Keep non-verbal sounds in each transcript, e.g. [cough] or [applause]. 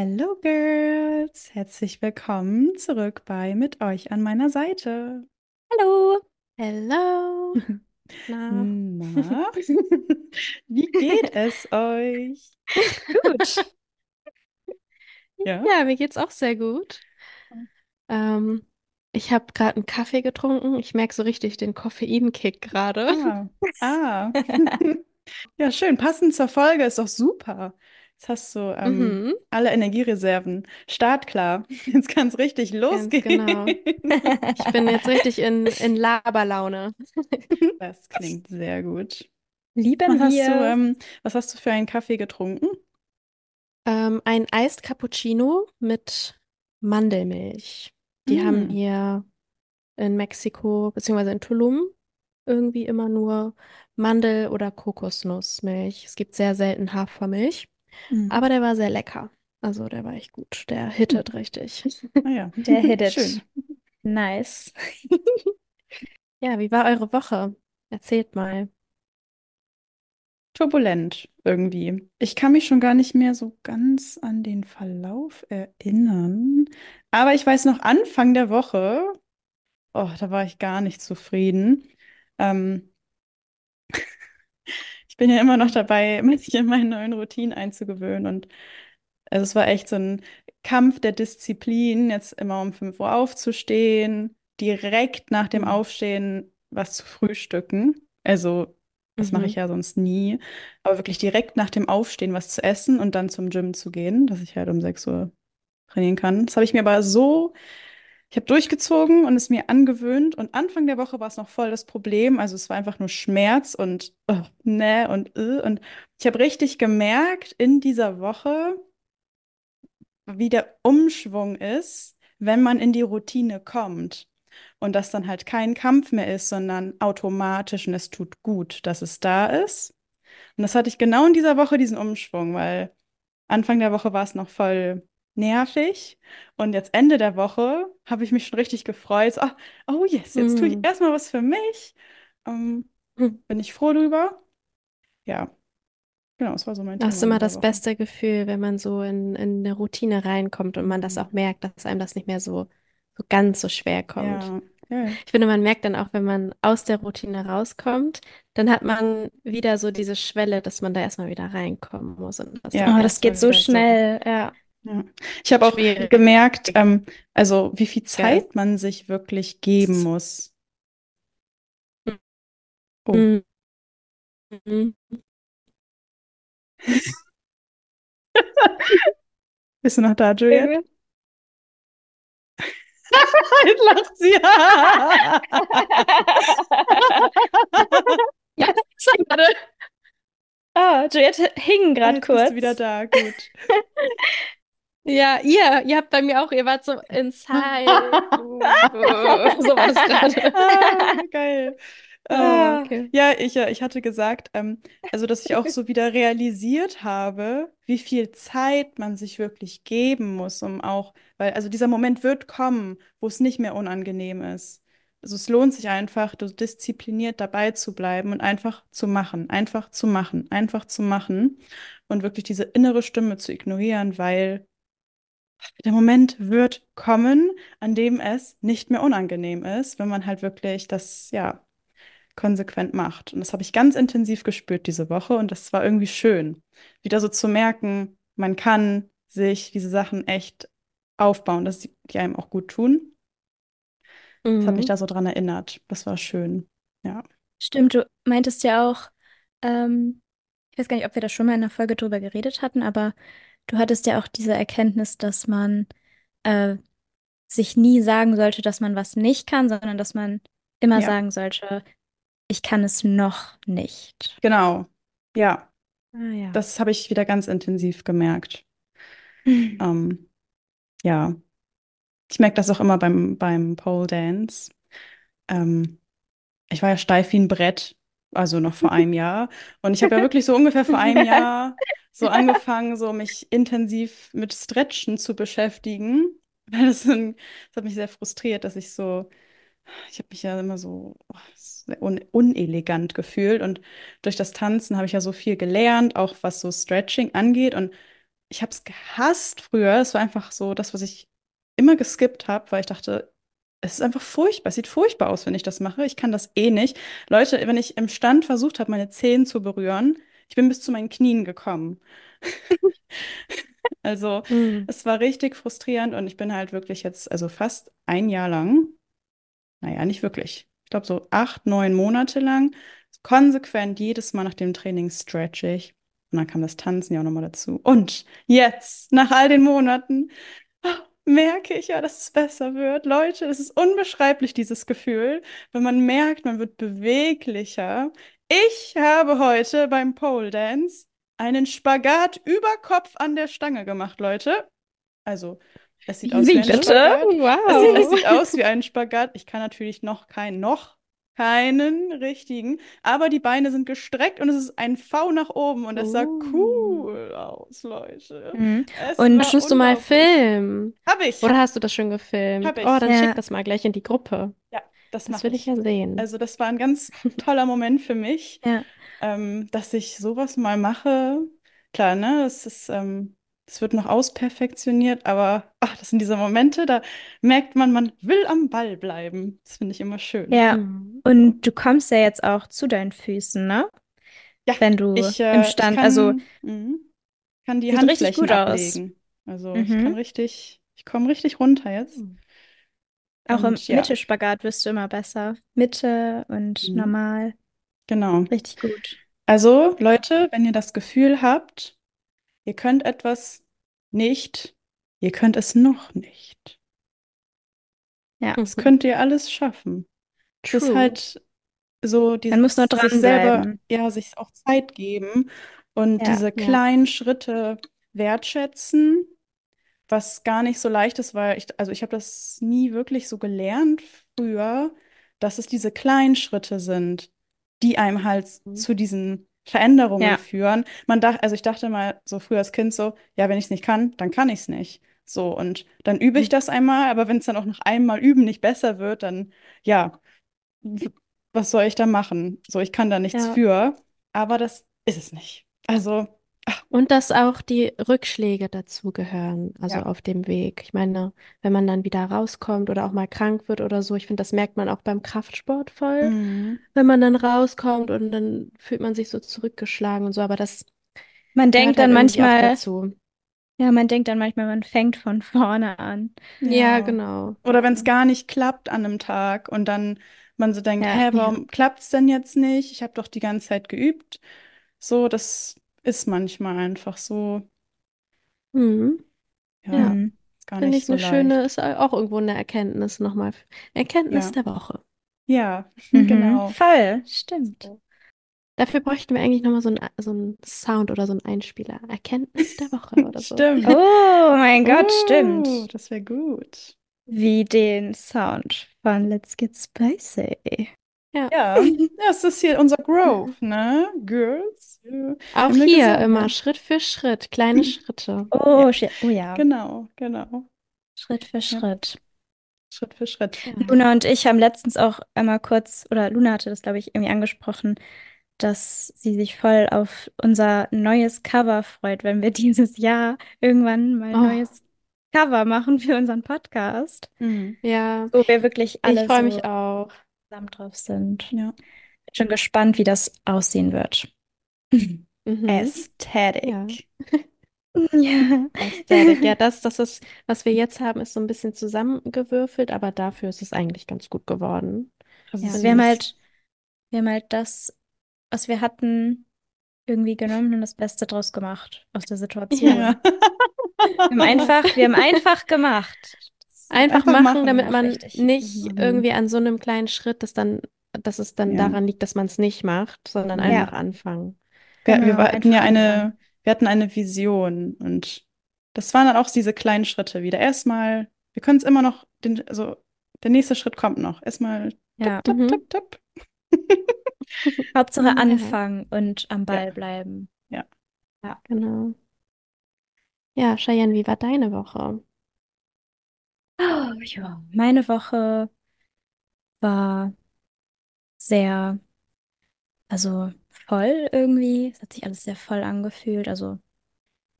Hello Girls, herzlich willkommen zurück bei Mit euch an meiner Seite. Hallo. Hello. Na. Na, [laughs] wie geht es euch? Gut. [laughs] Ja? Ja, mir geht's auch sehr gut. Ähm, ich habe gerade einen Kaffee getrunken. Ich merke so richtig den Koffeinkick gerade. Ah, ah. [laughs] Ja, schön. Passend zur Folge ist doch super. Jetzt hast du ähm, Mhm, alle Energiereserven startklar. [laughs] Jetzt kann es richtig ganz genau. losgehen. Ich bin jetzt richtig in, in Laberlaune. [laughs] Das klingt sehr gut. Was Lieben hast du, wir. ähm, was hast du für einen Kaffee getrunken? Ähm, ein Iced Cappuccino mit Mandelmilch. Die haben Mm. hier in Mexiko, beziehungsweise in Tulum, irgendwie immer nur Mandel- oder Kokosnussmilch. Es gibt sehr selten Hafermilch. Mm. Aber der war sehr lecker. Also der war echt gut. Der hittet richtig. [laughs] Ah ja, [laughs] Der hittet. schön. Nice. [laughs] Ja, wie war eure Woche? Erzählt mal. Turbulent irgendwie. Ich kann mich schon gar nicht mehr so ganz an den Verlauf erinnern. Aber ich weiß noch, Anfang der Woche, oh, da war ich gar nicht zufrieden. Ähm, bin ja immer noch dabei, [laughs] mich in meine neuen Routinen einzugewöhnen. Und also es war echt so ein Kampf der Disziplin, jetzt immer um 5 Uhr aufzustehen, direkt nach dem Mhm. Aufstehen was zu frühstücken. Also, das mache ich Mhm. ja sonst nie. Aber wirklich direkt nach dem Aufstehen was zu essen und dann zum Gym zu gehen, dass ich halt um 6 Uhr trainieren kann. Das habe ich mir aber so, ich habe durchgezogen und es mir angewöhnt. Und Anfang der Woche war es noch voll das Problem. Also es war einfach nur Schmerz und oh, ne und äh. Und ich habe richtig gemerkt in dieser Woche, wie der Umschwung ist, wenn man in die Routine kommt. Und das dann halt kein Kampf mehr ist, sondern automatisch und es tut gut, dass es da ist. Und das hatte ich genau in dieser Woche, diesen Umschwung, weil Anfang der Woche war es noch voll nervig. Und jetzt Ende der Woche habe ich mich schon richtig gefreut. So, ah, oh yes, jetzt tue ich Mhm. erstmal was für mich. Ähm, Mhm. bin ich froh drüber. Ja, genau, das war so mein Das ist Thema immer das Woche. beste Gefühl, wenn man so in, in eine Routine reinkommt und man das Mhm. auch merkt, dass einem das nicht mehr so, so ganz so schwer kommt. Ja, ja. Ich finde, man merkt dann auch, wenn man aus der Routine rauskommt, dann hat man wieder so diese Schwelle, dass man da erstmal wieder reinkommen muss und das Ja, Oh, das geht so wieder so schnell. Ja. Ja. Ich habe auch schwierig gemerkt, ähm, also wie viel. Zeit man sich wirklich geben muss. Oh, Mhm. [laughs] Mhm. bist du noch da, Juliette? Irgendwie. Jetzt lacht sie. [laughs] Ja, warte. Oh, Juliette hing gerade Jetzt bist du kurz. wieder da, gut. [laughs] Ja, ihr, ihr habt bei mir auch, ihr wart so inside. [laughs] so war das gerade. Ah, geil. Äh, Ah. Okay. ja, ich, ich hatte gesagt, ähm, also dass ich auch so wieder realisiert habe, wie viel Zeit man sich wirklich geben muss, um auch, weil also dieser Moment wird kommen, wo es nicht mehr unangenehm ist. Also es lohnt sich einfach, so diszipliniert dabei zu bleiben und einfach zu machen, einfach zu machen, einfach zu machen und wirklich diese innere Stimme zu ignorieren, weil der Moment wird kommen, an dem es nicht mehr unangenehm ist, wenn man halt wirklich das, ja, konsequent macht. Und das habe ich ganz intensiv gespürt diese Woche und das war irgendwie schön, wieder so zu merken, man kann sich diese Sachen echt aufbauen, dass die, die einem auch gut tun. Das hat mich Mhm. da so dran erinnert. Das war schön. Ja. Stimmt, du meintest ja auch, ähm, ich weiß gar nicht, ob wir da schon mal in einer Folge drüber geredet hatten, aber du hattest ja auch diese Erkenntnis, dass man äh, sich nie sagen sollte, dass man was nicht kann, sondern dass man immer Ja, sagen sollte, ich kann es noch nicht. genau. Ja, Ah ja. das habe ich wieder ganz intensiv gemerkt. [laughs] Ähm, ja, ich merke das auch immer beim, beim Pole Dance. Ähm, ich war ja steif wie ein Brett, also noch vor einem Jahr. Und ich habe ja wirklich so ungefähr vor einem [laughs] Jahr so angefangen, so mich intensiv mit Stretchen zu beschäftigen. [laughs] Weil das, ein, das hat mich sehr frustriert, dass ich so, ich habe mich ja immer so oh, un unelegant gefühlt. Und durch das Tanzen habe ich ja so viel gelernt, auch was so Stretching angeht. Und ich habe es gehasst früher. Es war einfach so das, was ich immer geskippt habe, weil ich dachte, es ist einfach furchtbar. Es sieht furchtbar aus, wenn ich das mache. Ich kann das eh nicht. Leute, wenn ich im Stand versucht habe, meine Zehen zu berühren, ich bin bis zu meinen Knien gekommen. [laughs] Also, Mhm. es war richtig frustrierend und ich bin halt wirklich jetzt, also fast ein Jahr lang, naja, nicht wirklich. Ich glaube, so acht, neun Monate lang, konsequent jedes Mal nach dem Training stretch ich. Und dann kam das Tanzen ja auch nochmal dazu. Und jetzt, nach all den Monaten, merke ich ja, dass es besser wird. Leute, das ist unbeschreiblich, dieses Gefühl, wenn man merkt, man wird beweglicher. Ich habe heute beim Pole Dance einen Spagat über Kopf an der Stange gemacht, Leute. Also, es sieht aus Wie wie ein bitte? Spagat. Es sieht, es Wow. sieht aus wie ein Spagat. Ich kann natürlich noch keinen, noch keinen richtigen, aber die Beine sind gestreckt und es ist ein V nach oben und es sah Oh. Cool aus, Leute. Mhm. Und- Musst du mal filmen? Hab ich. Oder hast du das schon gefilmt? Hab ich. Oh, dann Ja. schick das mal gleich in die Gruppe. Ja, das Das mache will ich ja sehen. Also das war ein ganz toller Moment für mich, Ja. ähm, dass ich sowas mal mache. Klar, ne, es ist, ähm, es wird noch ausperfektioniert, aber ach, das sind diese Momente, da merkt man, man will am Ball bleiben. Das finde ich immer schön. Ja. Mhm. Und du kommst ja jetzt auch zu deinen Füßen, ne? Ja, Wenn du Ich, äh, im ich Stand, kann, also mhm, kann die sieht richtig Handflächen gut aus. ablegen. Also ich kann Mhm. richtig, ich komme richtig runter jetzt. auch im Und ja, Mitte-Spagat wirst du immer besser. Mitte und Mhm. normal. genau. Richtig gut. Also, Leute, wenn ihr das Gefühl habt, ihr könnt etwas nicht, ihr könnt es noch nicht. Ja. Das könnt ihr alles schaffen. Es ist True. halt so Man muss nur dieses sich selber, ja, sich auch Zeit geben und Ja. diese Ja. kleinen Schritte wertschätzen, was gar nicht so leicht ist, weil ich, also ich habe das nie wirklich so gelernt früher, dass es diese kleinen Schritte sind, die einem halt Mhm. zu diesen Veränderungen Ja. führen. Man dachte, also ich dachte mal so früher als Kind so, ja, wenn ich es nicht kann, dann kann ich es nicht. So, und dann übe ich Mhm. das einmal, aber wenn es dann auch nach einem Mal üben nicht besser wird, dann ja, w- was soll ich da machen? So, ich kann da nichts Ja. für, aber das ist es nicht. Also, Und dass auch die Rückschläge dazugehören, also Ja. auf dem Weg. Ich meine, wenn man dann wieder rauskommt oder auch mal krank wird oder so, ich finde, das merkt man auch beim Kraftsport voll, mhm. wenn man dann rauskommt und dann fühlt man sich so zurückgeschlagen und so, aber das Man gehört denkt halt dann irgendwie auch manchmal, dazu. ja, man denkt dann manchmal, man fängt von [laughs] vorne an. Ja, Ja. genau. Oder wenn es gar nicht klappt an einem Tag und dann man so denkt, Ja. hä, Ja. warum klappt es denn jetzt nicht? Ich habe doch die ganze Zeit geübt. So, das ist manchmal einfach so, Mhm. ja, Ja. Ist gar Finde nicht ich so eine schöne, leicht. ist auch irgendwo eine Erkenntnis nochmal. Erkenntnis Ja. der Woche. Ja, [laughs] Mhm. genau. Voll, stimmt. Dafür bräuchten wir eigentlich nochmal so einen so einen Sound oder so einen Einspieler. Erkenntnis der Woche [laughs] oder so. Stimmt. Oh mein Gott, Oh, stimmt. das wäre gut. Wie den Sound von Let's Get Spicy. Ja. Ja, das ist hier unser Growth, ne? Girls. Ja, Auch hier gesagt, immer ja. Schritt für Schritt, kleine [clears throat] Schritte. Oh, shit. oh ja, Genau, genau. Schritt für Schritt. Schritt für Schritt. Ja. Luna und ich haben letztens auch einmal kurz, oder Luna hatte das, glaube ich, irgendwie angesprochen, dass sie sich voll auf unser neues Cover freut, wenn wir [laughs] dieses Jahr irgendwann mal ein Oh. neues Cover machen für unseren Podcast, Mhm. Ja, wo wir wirklich alle ich freue so mich auch. Zusammen drauf sind. Ja. Bin schon gespannt, wie das aussehen wird. Mhm. Aesthetic. [laughs] Ja. Aesthetic. Ja, das, das ist, was wir jetzt haben, ist so ein bisschen zusammengewürfelt, aber dafür ist es eigentlich ganz gut geworden. Das Ja, wir haben halt, wir haben halt das, was wir hatten, irgendwie genommen und das Beste draus gemacht aus der Situation. Ja. Wir haben einfach, wir haben einfach gemacht. Einfach, Einfach machen, machen, damit ja, man nicht Mhm. irgendwie an so einem kleinen Schritt, dass dann, dass es dann Ja. daran liegt, dass man es nicht macht, sondern Ja. einfach anfangen. Wir, wir Genau, hatten ja eine, anfangen. wir hatten eine Vision und das waren dann auch diese kleinen Schritte wieder. Erstmal, wir können es immer noch, den, also der nächste Schritt kommt noch. Erstmal Ja, tipp, Mhm. tipp, tipp. [laughs] Hauptsache Ja. anfangen und am Ball bleiben. Genau. Ja, Cheyenne, wie war deine Woche? Oh, ja. Meine Woche war sehr, also voll irgendwie. Es hat sich alles sehr voll angefühlt. Also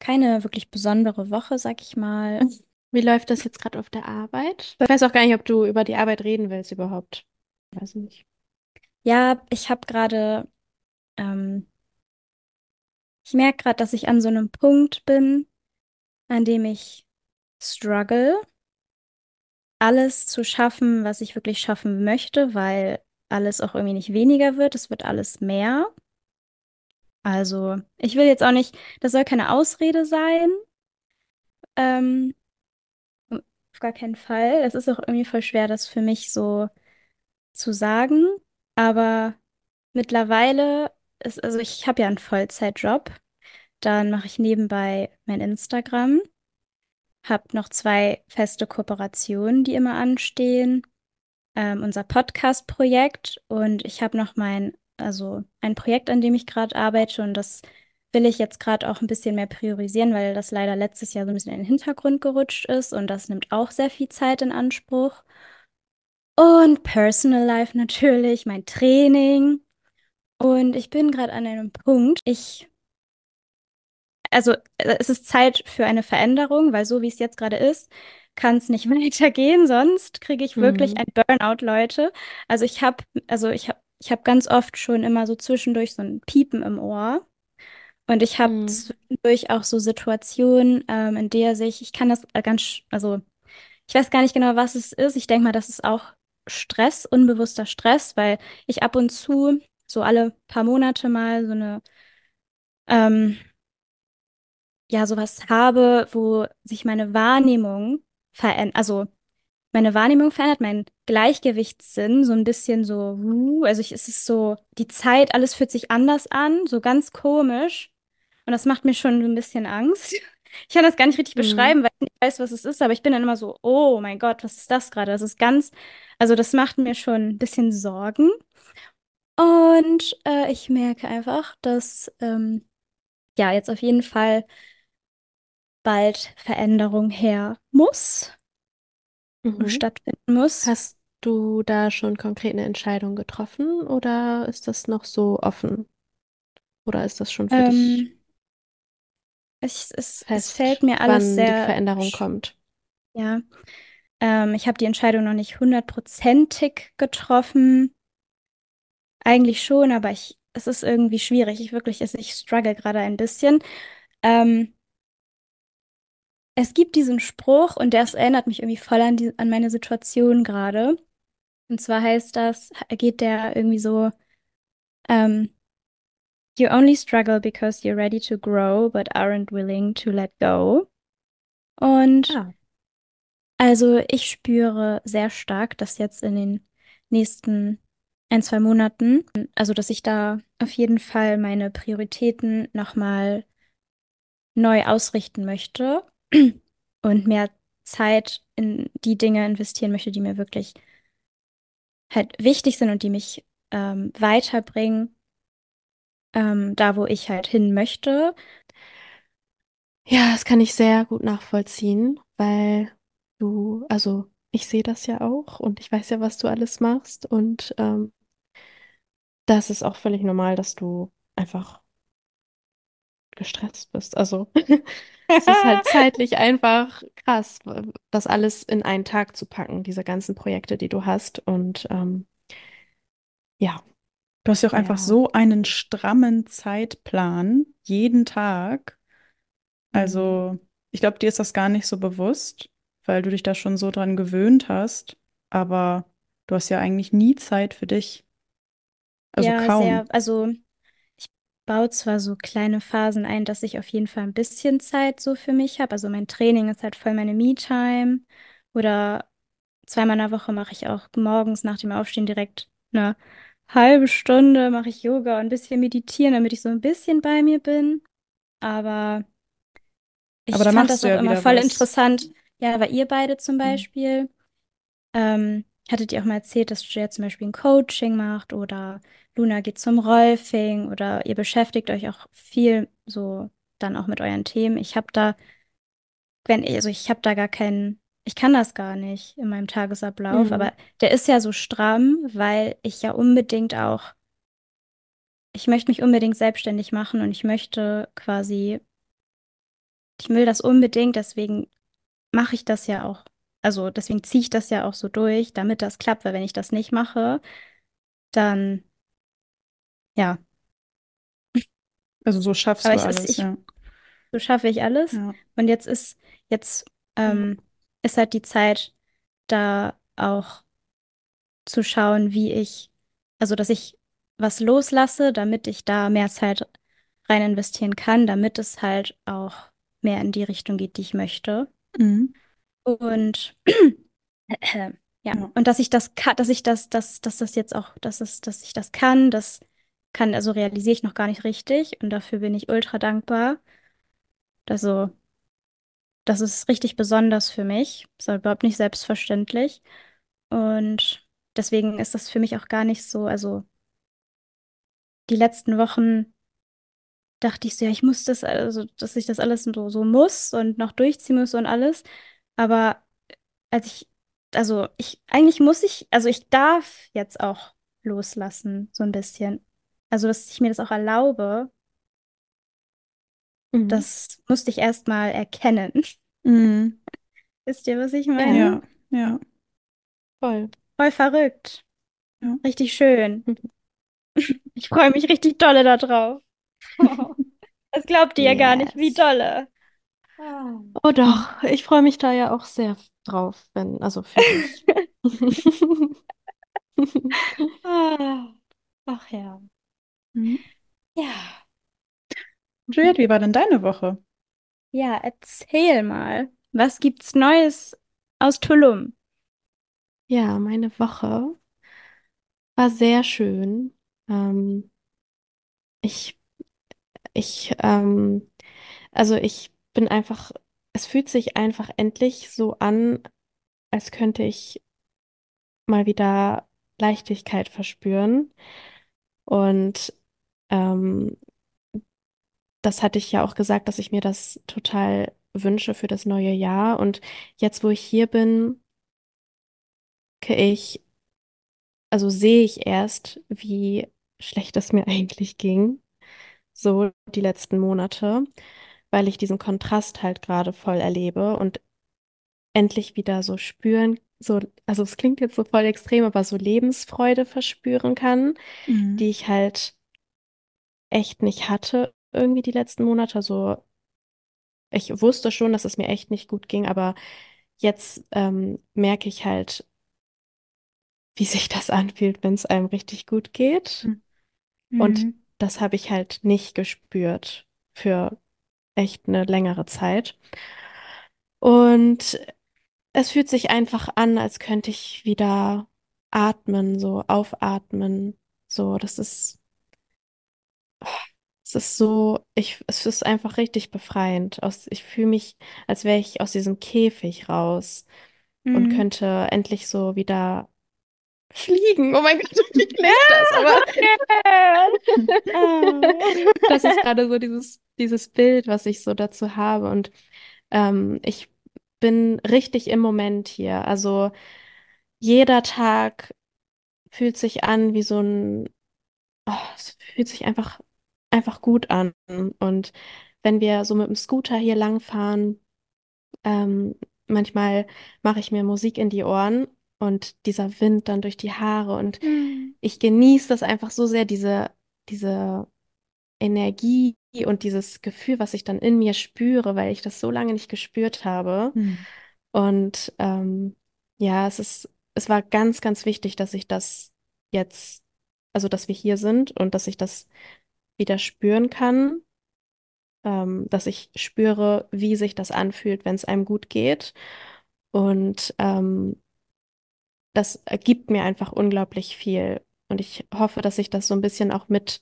keine wirklich besondere Woche, sag ich mal. [laughs] Wie läuft das jetzt gerade auf der Arbeit? Ich weiß auch gar nicht, ob du über die Arbeit reden willst überhaupt. Weiß nicht. Ja, ich habe gerade, ähm, ich merke gerade, dass ich an so einem Punkt bin, an dem ich struggle, alles zu schaffen, was ich wirklich schaffen möchte, weil alles auch irgendwie nicht weniger wird, es wird alles mehr. Also, ich will jetzt auch nicht, das soll keine Ausrede sein. Ähm, auf gar keinen Fall. Es ist auch irgendwie voll schwer, das für mich so zu sagen. Aber mittlerweile ist, also ich habe ja einen Vollzeitjob. Dann mache ich nebenbei mein Instagram, habe noch zwei feste Kooperationen, die immer anstehen, ähm, unser Podcast-Projekt und ich habe noch mein, also ein Projekt, an dem ich gerade arbeite und das will ich jetzt gerade auch ein bisschen mehr priorisieren, weil das leider letztes Jahr so ein bisschen in den Hintergrund gerutscht ist und das nimmt auch sehr viel Zeit in Anspruch. Und Personal Life natürlich, mein Training. Und ich bin gerade an einem Punkt, ich, also äh, es ist Zeit für eine Veränderung, weil so wie es jetzt gerade ist, kann es nicht [laughs] weitergehen, sonst kriege ich wirklich Mhm. ein Burnout, Leute. Also ich habe, also ich habe, ich habe ganz oft schon immer so zwischendurch so ein Piepen im Ohr. Und ich habe Mhm. zwischendurch auch so Situationen, ähm, in der sich, ich kann das äh, ganz, also ich weiß gar nicht genau, was es ist. Ich denke mal, das ist auch Stress, unbewusster Stress, weil ich ab und zu so alle paar Monate mal so eine, ähm, ja, sowas habe, wo sich meine Wahrnehmung verändert, also meine Wahrnehmung verändert, mein Gleichgewichtssinn so ein bisschen so, also ich, es ist so, die Zeit, alles fühlt sich anders an, so ganz komisch. Und das macht mir schon so ein bisschen Angst. Ich kann das gar nicht richtig Mhm. beschreiben, weil ich nicht weiß, was es ist, aber ich bin dann immer so, oh mein Gott, was ist das gerade? Das ist ganz, also das macht mir schon ein bisschen Sorgen. Und äh, ich merke einfach, dass ähm, ja jetzt auf jeden Fall bald Veränderung her muss und Mhm. stattfinden muss. Hast du da schon konkret eine Entscheidung getroffen oder ist das noch so offen? Oder ist das schon für dich Ähm, es, es, es fällt fest, mir alles wann die sehr Veränderung sch- kommt? ja. Ähm, ich habe die Entscheidung noch nicht hundertprozentig getroffen. Eigentlich schon, aber ich, es ist irgendwie schwierig. Ich wirklich, ich struggle gerade ein bisschen. Ähm, es gibt diesen Spruch und das erinnert mich irgendwie voll an die, an meine Situation gerade. Und zwar heißt das, geht der irgendwie so, ähm, You only struggle because you're ready to grow, but aren't willing to let go. Und Ah, also ich spüre sehr stark, dass jetzt in den nächsten ein, zwei Monaten, also dass ich da auf jeden Fall meine Prioritäten nochmal neu ausrichten möchte und mehr Zeit in die Dinge investieren möchte, die mir wirklich halt wichtig sind und die mich ähm, weiterbringen, ähm, da wo ich halt hin möchte. ja, das kann ich sehr gut nachvollziehen, weil du, also ich sehe das ja auch und ich weiß ja, was du alles machst und ähm, das ist auch völlig normal, dass du einfach gestresst bist. Also [laughs] es ist halt zeitlich einfach krass, das alles in einen Tag zu packen, diese ganzen Projekte, die du hast und ähm, ja, Du hast ja auch einfach sehr. so einen strammen Zeitplan, jeden Tag. Mhm. Also, ich glaube, dir ist das gar nicht so bewusst, weil du dich da schon so dran gewöhnt hast. Aber du hast ja eigentlich nie Zeit für dich. Also Ja, sehr, kaum. also ich baue zwar so kleine Phasen ein, dass ich auf jeden Fall ein bisschen Zeit so für mich habe. Also mein Training ist halt voll meine Me-Time. Oder zweimal in der Woche mache ich auch morgens nach dem Aufstehen direkt eine halbe Stunde mache ich Yoga und ein bisschen meditieren, damit ich so ein bisschen bei mir bin. Aber Aber ich da fand das auch ja immer voll was. interessant. Ja, weil ihr beide zum Mhm. Beispiel. Ähm, hattet ihr auch mal erzählt, dass Jay zum Beispiel ein Coaching macht oder Luna geht zum Rolfing oder ihr beschäftigt euch auch viel so dann auch mit euren Themen. Ich habe da, wenn, also ich habe da gar keinen, ich kann das gar nicht in meinem Tagesablauf, Mhm. aber der ist ja so stramm, weil ich ja unbedingt auch, ich möchte mich unbedingt selbstständig machen und ich möchte quasi ich will das unbedingt, deswegen mache ich das ja auch. Also deswegen ziehe ich das ja auch so durch, damit das klappt, weil wenn ich das nicht mache, dann ja. Also so schaffst Aber du alles, ich, ja. so schaffe ich alles. Ja. Und jetzt ist, jetzt ähm, ist halt die Zeit, da auch zu schauen, wie ich, also dass ich was loslasse, damit ich da mehr Zeit rein investieren kann, damit es halt auch mehr in die Richtung geht, die ich möchte. Mhm. Und [clears throat] ja, und dass ich das kann, dass ich das, dass, dass das jetzt auch, dass es, dass ich das kann, das kann, also realisiere ich noch gar nicht richtig und dafür bin ich ultra dankbar. Also, das ist richtig besonders für mich. Ist aber überhaupt nicht selbstverständlich. Und deswegen ist das für mich auch gar nicht so, also die letzten Wochen dachte ich so, ja, ich muss das, also, dass ich das alles so, so muss und noch durchziehen muss und alles. Aber als ich, also ich, eigentlich muss ich, also ich darf jetzt auch loslassen, so ein bisschen. Also, dass ich mir das auch erlaube, Mhm. das musste ich erst mal erkennen. Mhm. [laughs] Wisst ihr, was ich meine? Ja, ja, Voll. Voll verrückt. Ja. Richtig schön. [laughs] Ich freue mich richtig dolle da drauf. [laughs] Das glaubt ihr ja gar nicht, wie Yes. Dolle. Oh doch, [laughs] ich freue mich da ja auch sehr drauf, wenn, also für dich. Ah. [laughs] [laughs] Ach ja. Mhm. Ja. Juliette, wie war denn deine Woche? Ja, erzähl mal. Was gibt's Neues aus Tulum? Ja, meine Woche war sehr schön. Ähm, ich, ich, ähm, also ich bin einfach, es fühlt sich einfach endlich so an, als könnte ich mal wieder Leichtigkeit verspüren. Und ähm, das hatte ich ja auch gesagt, dass ich mir das total wünsche für das neue Jahr. Und jetzt, wo ich hier bin, ich, also sehe ich erst, wie schlecht es mir [laughs] eigentlich ging, so die letzten Monate, weil ich diesen Kontrast halt gerade voll erlebe und endlich wieder so spüren, so, also es klingt jetzt so voll extrem, aber so Lebensfreude verspüren kann, Mhm. die ich halt echt nicht hatte irgendwie die letzten Monate. So, ich wusste schon, dass es mir echt nicht gut ging, aber jetzt ähm, merke ich halt, wie sich das [laughs] anfühlt, wenn es einem richtig gut geht. Und Mhm. das habe ich halt nicht gespürt für echt eine längere Zeit. Und es fühlt sich einfach an, als könnte ich wieder atmen, so aufatmen. So, das ist, es ist so, ich, es ist einfach richtig befreiend. Aus, ich fühle mich, als wäre ich aus diesem Käfig raus und Mhm. könnte endlich so wieder fliegen. Oh mein Gott, wie [laughs] klingt das? Aber [laughs] das ist gerade so dieses, dieses Bild, was ich so dazu habe. Und ähm, ich bin richtig im Moment hier. Also jeder Tag fühlt sich an wie so ein, oh, es fühlt sich einfach, einfach gut an. Und wenn wir so mit dem Scooter hier langfahren, ähm, manchmal mache ich mir Musik in die Ohren und dieser Wind dann durch die Haare und Mhm. ich genieße das einfach so sehr, diese, diese Energie und dieses Gefühl, was ich dann in mir spüre, weil ich das so lange nicht gespürt habe. Mhm. Und ähm, ja, es ist, es war ganz, ganz wichtig, dass ich das jetzt, also dass wir hier sind und dass ich das wieder spüren kann, ähm, dass ich spüre, wie sich das anfühlt, wenn es einem gut geht. Und ähm, das gibt mir einfach unglaublich viel. Und ich hoffe, dass ich das so ein bisschen auch mit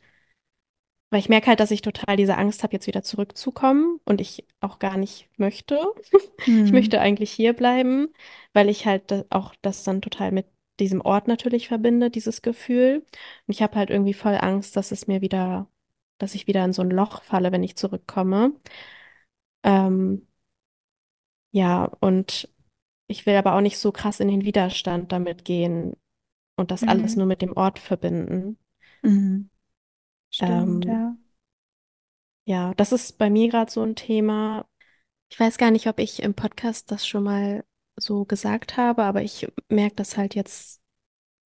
Weil ich merke halt, dass ich total diese Angst habe, jetzt wieder zurückzukommen und ich auch gar nicht möchte. [laughs] Ich Mhm. möchte eigentlich hier bleiben, weil ich halt da- auch das dann total mit diesem Ort natürlich verbinde, dieses Gefühl. Und ich habe halt irgendwie voll Angst, dass es mir wieder, dass ich wieder in so ein Loch falle, wenn ich zurückkomme. Ähm, ja, und ich will aber auch nicht so krass in den Widerstand damit gehen und das alles Mhm. nur mit dem Ort verbinden. Mhm. Stimmt, Ähm, ja. Ja, das ist bei mir gerade so ein Thema. Ich weiß gar nicht, ob ich im Podcast das schon mal so gesagt habe, aber ich merke das halt jetzt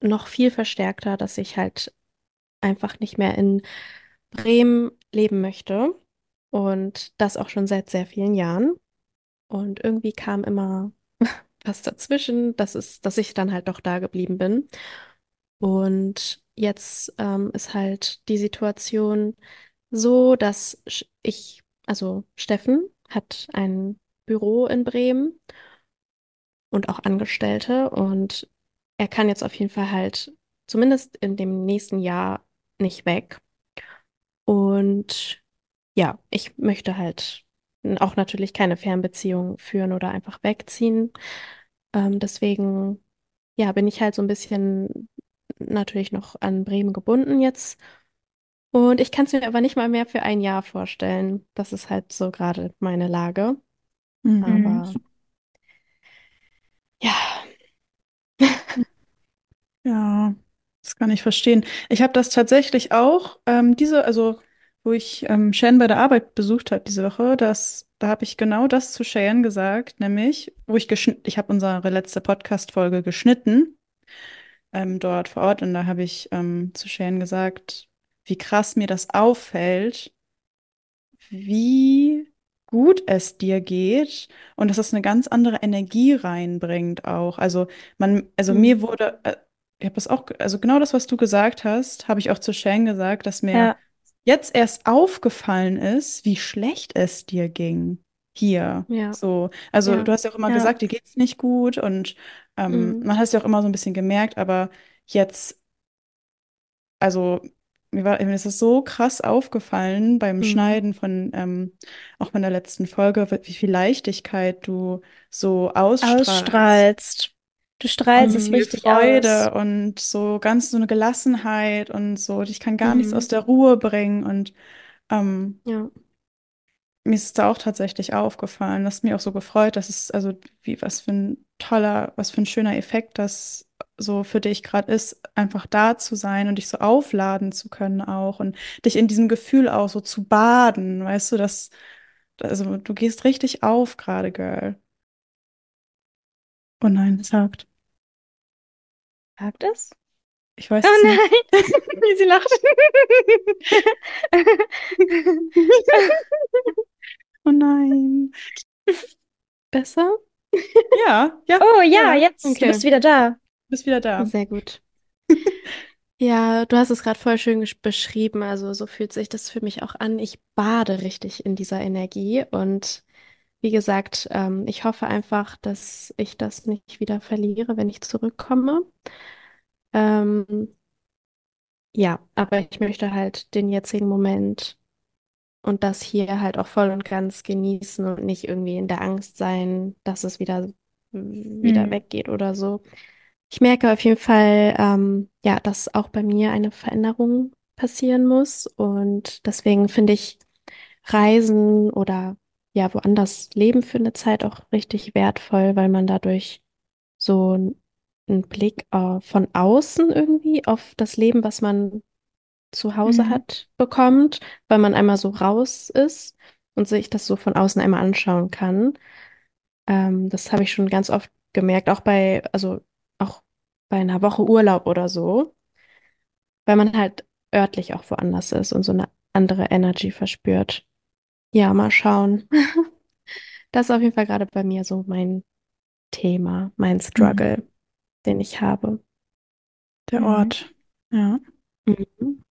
noch viel verstärkter, dass ich halt einfach nicht mehr in Bremen leben möchte und das auch schon seit sehr vielen Jahren. Und irgendwie kam immer [laughs] was dazwischen, dass es, dass ich dann halt doch da geblieben bin. Und jetzt ähm, ist halt die Situation so, dass ich, also Steffen hat ein Büro in Bremen und auch Angestellte und er kann jetzt auf jeden Fall halt zumindest in dem nächsten Jahr nicht weg. Und ja, ich möchte halt auch natürlich keine Fernbeziehung führen oder einfach wegziehen. Ähm, deswegen, ja, bin ich halt so ein bisschen natürlich noch an Bremen gebunden jetzt. Und ich kann es mir aber nicht mal mehr für ein Jahr vorstellen. Das ist halt so gerade meine Lage. Mhm. Aber ja, [laughs] Ja, das kann ich verstehen. Ich habe das tatsächlich auch, ähm, diese, also wo ich ähm, Cheyenne bei der Arbeit besucht habe diese Woche, das, da habe ich genau das zu Cheyenne gesagt, nämlich, wo ich geschnitten, ich habe unsere letzte Podcast-Folge geschnitten, ähm, dort vor Ort, und da habe ich ähm, zu Cheyenne gesagt, wie krass mir das auffällt, wie gut es dir geht und dass das eine ganz andere Energie reinbringt auch. Also man, also hm, mir wurde, äh, ich habe das auch, also genau das, was du gesagt hast, habe ich auch zu Shane gesagt, dass mir Ja, jetzt erst aufgefallen ist, wie schlecht es dir ging hier. ja, So, also ja, du hast ja auch immer ja, gesagt, dir geht's nicht gut und ähm, hm, man hat es ja auch immer so ein bisschen gemerkt, aber jetzt also mir war, mir ist es so krass aufgefallen beim hm, Schneiden von ähm, auch von der letzten Folge, wie viel Leichtigkeit du so ausstrahlst ausstrahlst. Du strahlst und es viel richtig aus. Freude und so ganz so eine Gelassenheit und so. Ich kann gar nichts aus hm, der Ruhe bringen und ähm, ja. Mir ist es da auch tatsächlich aufgefallen. Das hat mich auch so gefreut, dass es, also wie, was für ein toller, was für ein schöner Effekt das so für dich gerade ist, einfach da zu sein und dich so aufladen zu können auch und dich in diesem Gefühl auch so zu baden, weißt du, dass, also du gehst richtig auf gerade, Girl. Oh nein, es hakt. Sagt es? Ich weiß Oh es nicht. nein! [laughs] Wie sie lacht. [laughs] Oh nein. [laughs] Besser? Ja, ja, Oh ja, ja. jetzt, du Okay, bist wieder da. Bist wieder da. sehr gut. [laughs] Ja, du hast es gerade voll schön beschrieben. Also so fühlt sich das für mich auch an. Ich bade richtig in dieser Energie. Und wie gesagt, ähm, ich hoffe einfach, dass ich das nicht wieder verliere, wenn ich zurückkomme. Ähm, ja, aber ich möchte halt den jetzigen Moment und das hier halt auch voll und ganz genießen und nicht irgendwie in der Angst sein, dass es wieder, wieder Hm. weggeht oder so. Ich merke auf jeden Fall, ähm, ja, dass auch bei mir eine Veränderung passieren muss. Und deswegen finde ich Reisen oder ja, woanders leben für eine Zeit auch richtig wertvoll, weil man dadurch so einen Blick äh, von außen irgendwie auf das Leben, was man zu Hause Hm. hat, bekommt, weil man einmal so raus ist und sich das so von außen einmal anschauen kann. Ähm, das habe ich schon ganz oft gemerkt, auch bei, also auch bei einer Woche Urlaub oder so, weil man halt örtlich auch woanders ist und so eine andere Energy verspürt. Ja, mal schauen. [laughs] Das ist auf jeden Fall gerade bei mir so mein Thema, mein Mhm. Struggle, den ich habe. Der Hm. Ort. Ja. Mhm.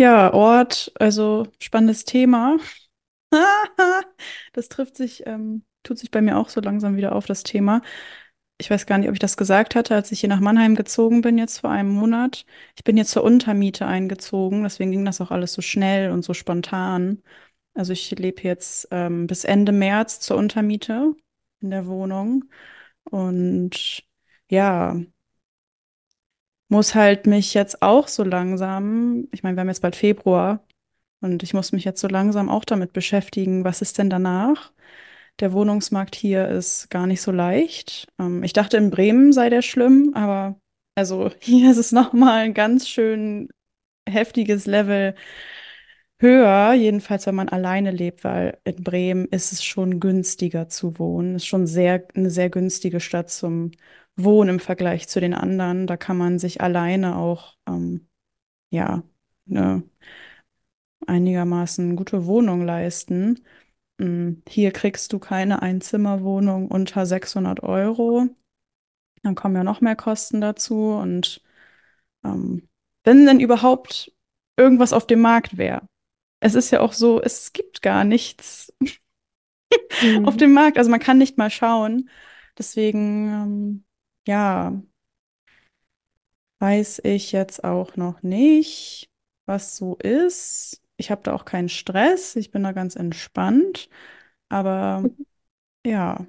Ja, Ort, also spannendes Thema. [laughs] Das trifft sich, ähm, tut sich bei mir auch so langsam wieder auf, das Thema. Ich weiß gar nicht, ob ich das gesagt hatte, als ich hier nach Mannheim gezogen bin, jetzt vor einem Monat. Ich bin jetzt zur Untermiete eingezogen, deswegen ging das auch alles so schnell und so spontan. Also ich lebe jetzt ähm, bis Ende März zur Untermiete in der Wohnung und ja, muss halt mich jetzt auch so langsam, ich meine, wir haben jetzt bald Februar und ich muss mich jetzt so langsam auch damit beschäftigen, was ist denn danach? Der Wohnungsmarkt hier ist gar nicht so leicht. Ähm, ich dachte, in Bremen sei der schlimm, aber also [laughs] hier ist es nochmal ein ganz schön heftiges Level höher, jedenfalls wenn man alleine lebt, weil in Bremen ist es schon günstiger zu wohnen. Ist schon sehr, eine sehr günstige Stadt zum Wohnen im Vergleich zu den anderen. Da kann man sich alleine auch, ähm, ja, eine einigermaßen gute Wohnung leisten. Mm, Hier kriegst du keine Einzimmerwohnung unter 600 Euro. Dann kommen ja noch mehr Kosten dazu. Und ähm, wenn denn überhaupt irgendwas auf dem Markt wäre. Es ist ja auch so, es gibt gar nichts [laughs] auf Mhm. dem Markt. Also man kann nicht mal schauen. Deswegen, ähm, ja, weiß ich jetzt auch noch nicht, was so ist. Ich habe da auch keinen Stress. Ich bin da ganz entspannt. Aber ja,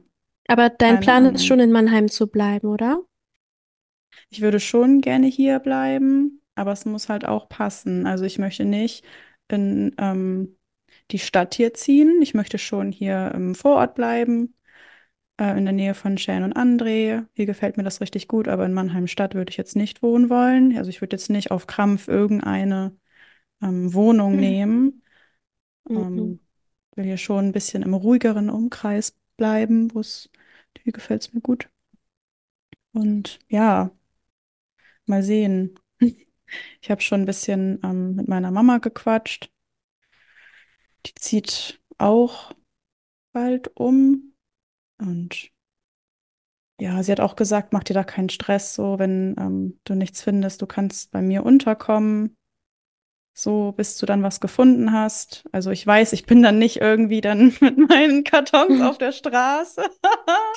Aber dein Plan ist Ahnung. schon in Mannheim zu bleiben, oder? Ich würde schon gerne hier bleiben, aber es muss halt auch passen. Also ich möchte nicht in ähm, die Stadt hier ziehen. Ich möchte schon hier im Vorort bleiben, äh, in der Nähe von Shane und André. Hier gefällt mir das richtig gut, aber in Mannheim Stadt würde ich jetzt nicht wohnen wollen. Also ich würde jetzt nicht auf Krampf irgendeine ähm, Wohnung Hm. nehmen. Mhm. Ähm, will hier schon ein bisschen im ruhigeren Umkreis bleiben, wo es, hier gefällt es mir gut. Und ja, mal sehen. Ich habe schon ein bisschen ähm, mit meiner Mama gequatscht. Die zieht auch bald um. Und ja, sie hat auch gesagt, mach dir da keinen Stress, so wenn ähm, du nichts findest, du kannst bei mir unterkommen, so bis du dann was gefunden hast. Also ich weiß, ich bin dann nicht irgendwie dann [laughs] mit meinen Kartons auf der Straße.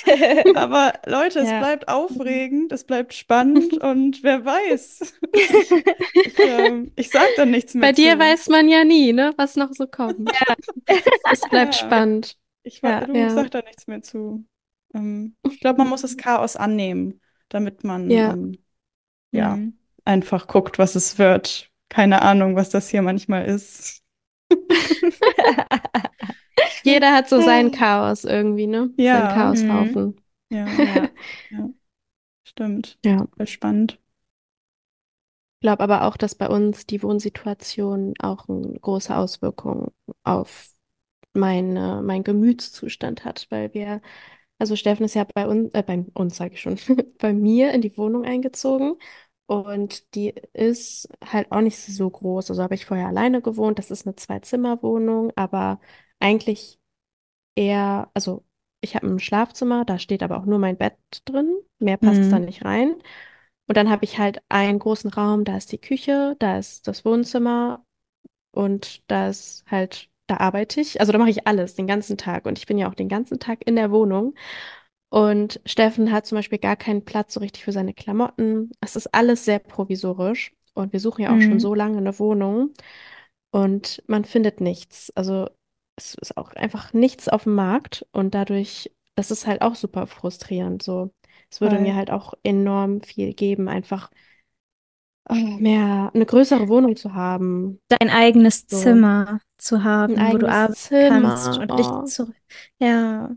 [laughs] Aber Leute, es Ja. bleibt aufregend, es bleibt spannend [laughs] und wer weiß. Ich, ich, ähm, ich sag dann nichts mehr Bei dir zu. weiß man ja nie, ne, was noch so kommt. Es bleibt Ja. spannend. Ich, wa- Ja. du, Ja. sag da nichts mehr zu. Ähm, ich glaube, man muss das Chaos annehmen, damit man Ja. ähm, ja Hm. einfach guckt, was es wird. Keine Ahnung, was das hier manchmal ist. [laughs] Jeder hat so sein Chaos irgendwie, ne? Ja. Sein Chaoshaufen. Ja, [laughs] Ja. ja, stimmt. Ja. Voll spannend. Ich glaube aber auch, dass bei uns die Wohnsituation auch eine große Auswirkung auf meine, meinen Gemütszustand hat, weil wir, also Steffen ist ja bei uns, äh, bei uns sage ich schon, [laughs] bei mir in die Wohnung eingezogen und die ist halt auch nicht so groß. Also habe ich vorher alleine gewohnt. Das ist eine Zwei-Zimmer-Wohnung, aber eigentlich eher, also ich habe ein Schlafzimmer, da steht aber auch nur mein Bett drin. Mehr passt Mhm. da nicht rein. Und dann habe ich halt einen großen Raum, da ist die Küche, da ist das Wohnzimmer und da ist halt, da arbeite ich. Also da mache ich alles den ganzen Tag und ich bin ja auch den ganzen Tag in der Wohnung. Und Steffen hat zum Beispiel gar keinen Platz so richtig für seine Klamotten. Es ist alles sehr provisorisch und wir suchen ja auch schon Mhm. so lange eine Wohnung und man findet nichts. Also es ist auch einfach nichts auf dem Markt und dadurch, das ist halt auch super frustrierend. So, es würde Voll. mir halt auch enorm viel geben, einfach mehr, eine größere Wohnung zu haben. Dein eigenes So. Zimmer zu Ein haben, wo du arbeiten kannst Zimmer. und dich Oh. zurück. Ja,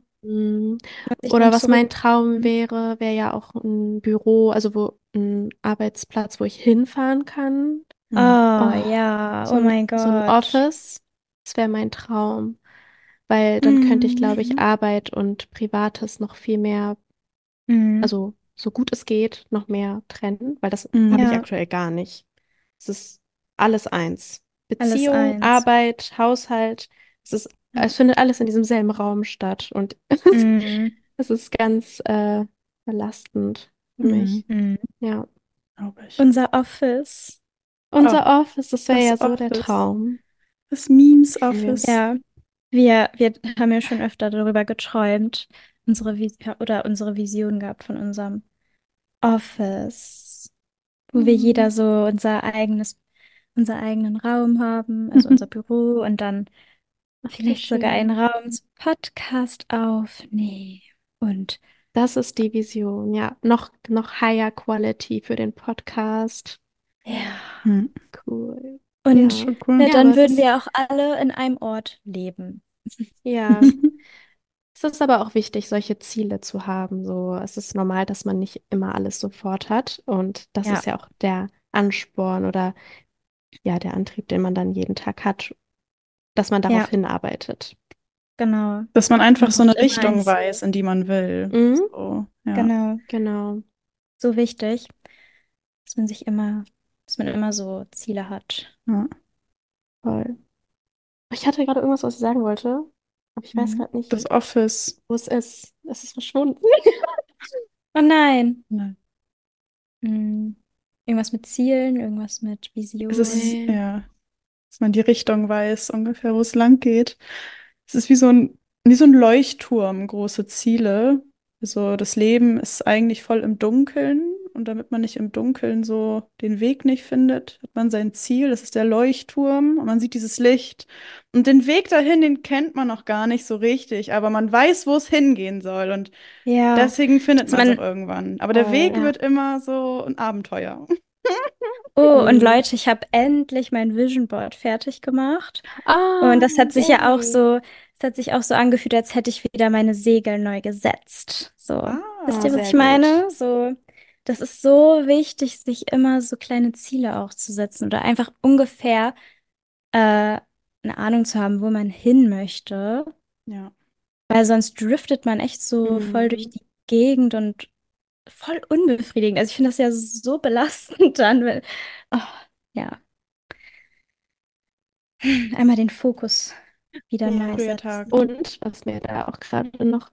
dich Oder was mein. Traum wäre, wäre ja auch ein Büro, also wo ein Arbeitsplatz, wo ich hinfahren kann. Mhm. Oh, Oh, ja, so oh ein, mein so ein Gott. Office, das wäre mein Traum. Weil dann könnte ich, glaube ich, Mhm. Arbeit und Privates noch viel mehr, Mhm. also so gut es geht, noch mehr trennen, weil das Mhm. habe ich Ja, aktuell gar nicht. Es ist alles eins. alles Beziehung, eins. Arbeit, Haushalt, es ist, Ja. es findet alles in diesem selben Raum statt und [laughs] Mhm. es ist ganz äh, belastend für mich. Mhm. Mhm. Ja. Glaube ich. Unser Office. Unser Oh, Office, das wäre ja so der Office. Traum. Das Memes Ja. Office. Ja, wir, wir haben ja schon öfter darüber geträumt, unsere Vis oder unsere Vision gehabt von unserem Office, wo wir jeder Mhm. so unser eigenes, unser eigenen Raum haben, also unser Büro und dann vielleicht sogar einen Raum zum Podcast aufnehmen. Und Das ist die Vision, ja. Noch, noch higher quality für den Podcast. ja, Mhm. Cool. und Ja. Cool. Ja, dann es würden wir auch alle in einem Ort leben. ja. [laughs] Es ist aber auch wichtig, solche Ziele zu haben. So, es ist normal, dass man nicht immer alles sofort hat. Und das Ja, ist ja auch der Ansporn oder ja, der Antrieb, den man dann jeden Tag hat, dass man Ja, darauf hinarbeitet. genau. Dass man einfach Man so eine Richtung weiß, in die man will. Mhm, So, ja. Genau. genau. So wichtig, dass man sich immer, dass man immer so Ziele hat. Ja. Voll. Ich hatte gerade irgendwas, was ich sagen wollte, aber ich weiß Mhm. gerade nicht, Das Office. wo es ist. Es ist verschwunden. [laughs] Oh nein. Nein. Hm. Irgendwas mit Zielen, irgendwas mit Es ist, ja, dass man die Richtung weiß, ungefähr, wo es lang geht. Es ist wie so ein, wie so ein Leuchtturm, große Ziele. Also das Leben ist eigentlich voll im Dunkeln und damit man nicht im Dunkeln so den Weg nicht findet, hat man sein Ziel, das ist der Leuchtturm und man sieht dieses Licht. Und den Weg dahin, den kennt man noch gar nicht so richtig, aber man weiß, wo es hingehen soll und Ja, deswegen findet man es auch irgendwann. Aber der Voll. Weg ja. wird immer so ein Abenteuer. [laughs] Oh, und. Leute, ich habe endlich mein Vision Board fertig gemacht. Ah, Und das hat sich ja auch so, es hat sich auch so angefühlt, als hätte ich wieder meine Segel neu gesetzt. So, wisst Ah, ihr, was ich gut. meine? So, das ist so wichtig, sich immer so kleine Ziele auch zu setzen oder einfach ungefähr äh, eine Ahnung zu haben, wo man hin möchte. ja. Weil sonst driftet man echt so voll durch Mhm. die Gegend und voll unbefriedigend. Also ich finde das ja so belastend [laughs] dann, wenn, oh, ja, einmal den Fokus wieder Ja. neu setzen. Tag. Und was mir da auch gerade noch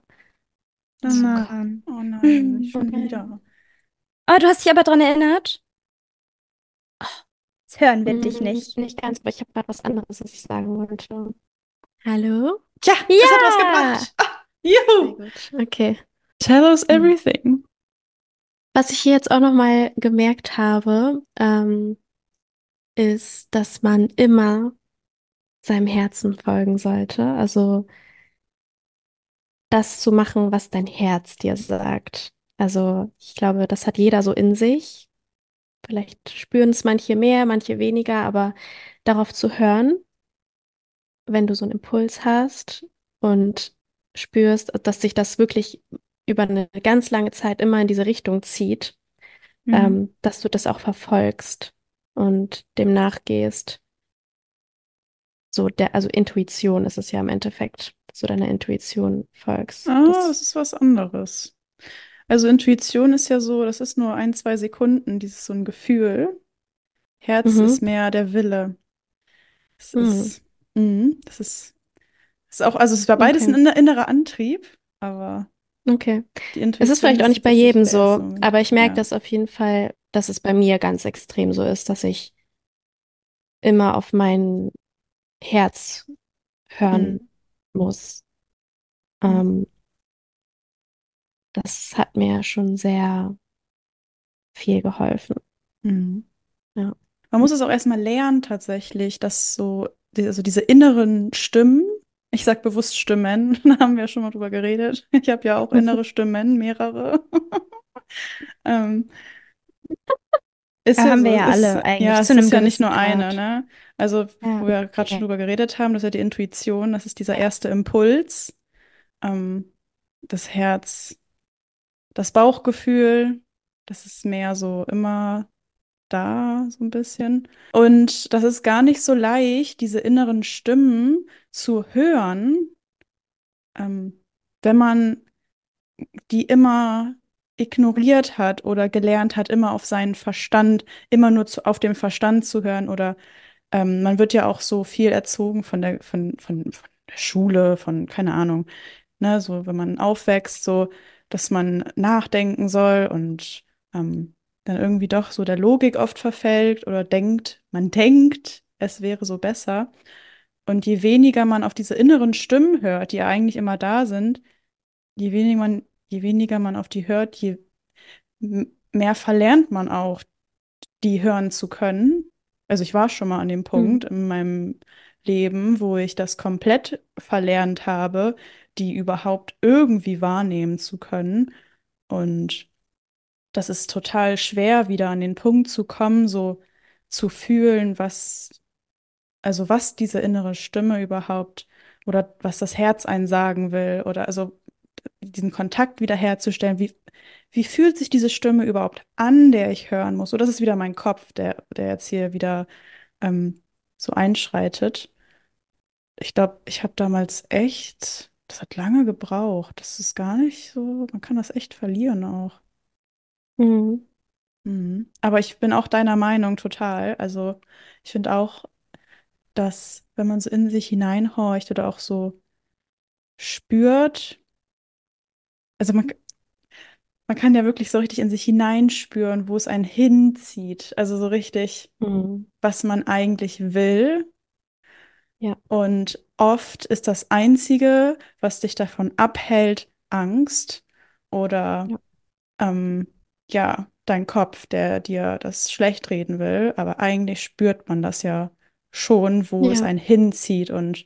Oh Mann. Oh nein, schon Okay. wieder. Oh, du hast dich aber dran erinnert? Oh, jetzt hören wir dich Mm, nicht. Nicht ganz, aber ich habe gerade was anderes, was ich sagen wollte. Hallo? Tja, es hat was Ja! gebracht. Ah, juhu. Okay. Tell us Mhm. everything. Was ich hier jetzt auch nochmal gemerkt habe, ähm, ist, dass man immer seinem Herzen folgen sollte. Also das zu machen, was dein Herz dir sagt. Also ich glaube, das hat jeder so in sich. Vielleicht spüren es manche mehr, manche weniger, aber darauf zu hören, wenn du so einen Impuls hast und spürst, dass sich das wirklich über eine ganz lange Zeit immer in diese Richtung zieht, Mhm. ähm, dass du das auch verfolgst und dem nachgehst. So der, also Intuition ist es ja im Endeffekt, du deiner Intuition folgst. Ah, Das, das ist was anderes. Also Intuition ist ja so, das ist nur ein, zwei Sekunden, dieses so ein Gefühl. Herz ist mhm, mehr der Wille. Es mhm, ist, mhm, das ist, ist auch, also es war beides ein okay, inner- innerer Antrieb, aber okay. die Es ist Intuition vielleicht auch ist nicht bei tatsächlich jedem der erste so, Moment. aber ich merke Ja. das auf jeden Fall, dass es bei mir ganz extrem so ist, dass ich immer auf mein Herz hören Mhm. muss. Ja. Ähm, das hat mir schon sehr viel geholfen. Mhm. Ja. Man muss es auch erstmal lernen, tatsächlich, dass so, also diese inneren Stimmen, ich sag bewusst Stimmen, [laughs] da haben wir ja schon mal drüber geredet. Ich habe ja auch innere Stimmen, mehrere. [laughs] Ähm, ist Da ja haben so, wir es ja ist, alle ja, eigentlich es zu einem ist ja nicht nur eine, ne? Also, Ja, wo wir gerade schon Ja. drüber geredet haben, das ist ja die Intuition, das ist dieser ja, erste Impuls, ähm, das Herz, das Bauchgefühl, das ist mehr so immer da, so ein bisschen. Und das ist gar nicht so leicht, diese inneren Stimmen zu hören, ähm, wenn man die immer ignoriert hat oder gelernt hat, immer auf seinen Verstand, immer nur zu, auf den Verstand zu hören oder ähm, man wird ja auch so viel erzogen von der, von, von, von der Schule, von, keine Ahnung, ne, so wenn man aufwächst, so, dass man nachdenken soll und ähm, dann irgendwie doch so der Logik oft verfällt oder denkt, man denkt, es wäre so besser. Und je weniger man auf diese inneren Stimmen hört, die ja eigentlich immer da sind, je weniger man, je weniger man auf die hört, je mehr verlernt man auch, die hören zu können. Also ich war schon mal an dem Hm. Punkt in meinem Leben, wo ich das komplett verlernt habe, die überhaupt irgendwie wahrnehmen zu können. Und das ist total schwer, wieder an den Punkt zu kommen, so zu fühlen, was, also was diese innere Stimme überhaupt oder was das Herz einen sagen will oder also diesen Kontakt wiederherzustellen. Wie, wie fühlt sich diese Stimme überhaupt an, der ich hören muss? Oder das ist wieder mein Kopf, der, der jetzt hier wieder ähm, so einschreitet. ich glaube, ich habe damals echt, das hat lange gebraucht. Das ist gar nicht so, man kann das echt verlieren auch. Mhm. Mhm. Aber ich bin auch deiner Meinung total. Also ich finde auch, dass wenn man so in sich hineinhorcht oder auch so spürt, also man, man kann ja wirklich so richtig in sich hineinspüren, wo es einen hinzieht. Also so richtig, Mhm. was man eigentlich will. Ja, Und oft ist das Einzige, was dich davon abhält, Angst oder ja, ähm, ja, dein Kopf, der dir das schlecht reden will. Aber eigentlich spürt man das ja schon, wo es ja. einen hinzieht. Und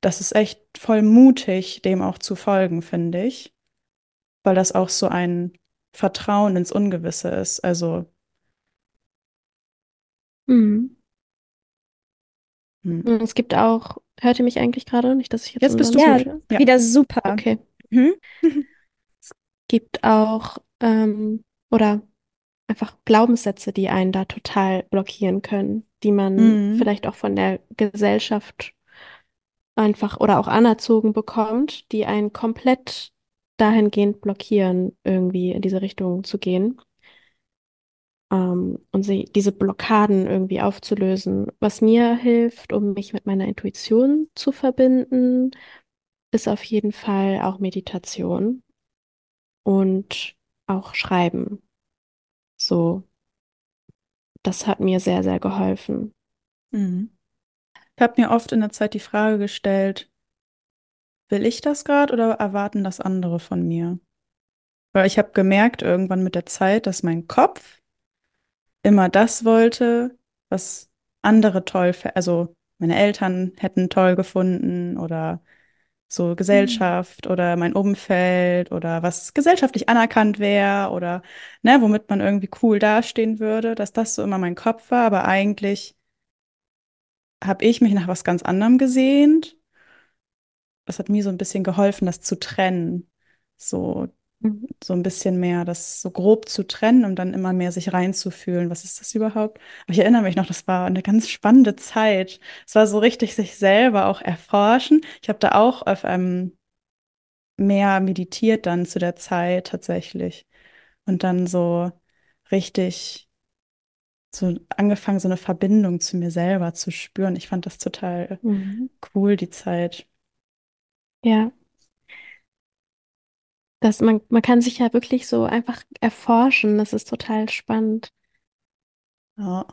das ist echt voll mutig, dem auch zu folgen, finde ich, weil das auch so ein Vertrauen ins Ungewisse ist. Also, Mhm. Hm. Und Es gibt auch, hört ihr mich eigentlich gerade? Nicht, dass ich jetzt Jetzt bist du Ja. Ja. wieder super. Okay. Mhm. [laughs] Gibt auch, ähm, oder einfach Glaubenssätze, die einen da total blockieren können, die man Mhm. vielleicht auch von der Gesellschaft einfach oder auch anerzogen bekommt, die einen komplett dahingehend blockieren, irgendwie in diese Richtung zu gehen. Ähm, und sie, diese Blockaden irgendwie aufzulösen. Was mir hilft, um mich mit meiner Intuition zu verbinden, ist auf jeden Fall auch Meditation und auch Schreiben. So, das hat mir sehr, sehr geholfen. Mhm. Ich habe mir oft in der Zeit die Frage gestellt, will ich das gerade oder erwarten das andere von mir? Weil ich habe gemerkt irgendwann mit der Zeit, dass mein Kopf immer das wollte, was andere toll, also meine Eltern hätten toll gefunden oder so Mhm. Gesellschaft oder mein Umfeld oder was gesellschaftlich anerkannt wäre oder ne, womit man irgendwie cool dastehen würde, dass das so immer mein Kopf war, aber eigentlich habe ich mich nach was ganz anderem gesehnt. Das hat mir so ein bisschen geholfen, das zu trennen. So Mhm. so ein bisschen mehr das so grob zu trennen, um dann immer mehr sich reinzufühlen. Was ist das überhaupt? Aber ich erinnere mich noch, das war eine ganz spannende Zeit. Es war so richtig sich selber auch erforschen. Ich habe da auch auf, ähm, mehr meditiert dann zu der Zeit tatsächlich. Und dann so richtig so angefangen, so eine Verbindung zu mir selber zu spüren. Ich fand das total Mhm. cool, die Zeit. Ja, das, man, man kann sich ja wirklich so einfach erforschen. Das ist total spannend. Ja,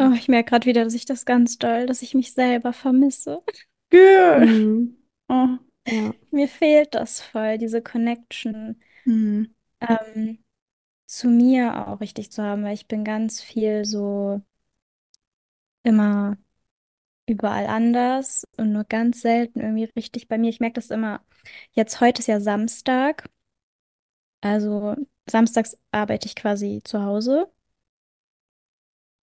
Oh, stimmt. ich merke gerade wieder, dass ich das ganz doll, dass ich mich selber vermisse. Gut. Mhm. Oh. Ja. Mir fehlt das voll, diese Connection Hm. ähm, zu mir auch richtig zu haben, weil ich bin ganz viel so immer überall anders und nur ganz selten irgendwie richtig bei mir. Ich merke das immer. Jetzt heute ist ja Samstag, also samstags arbeite ich quasi zu Hause,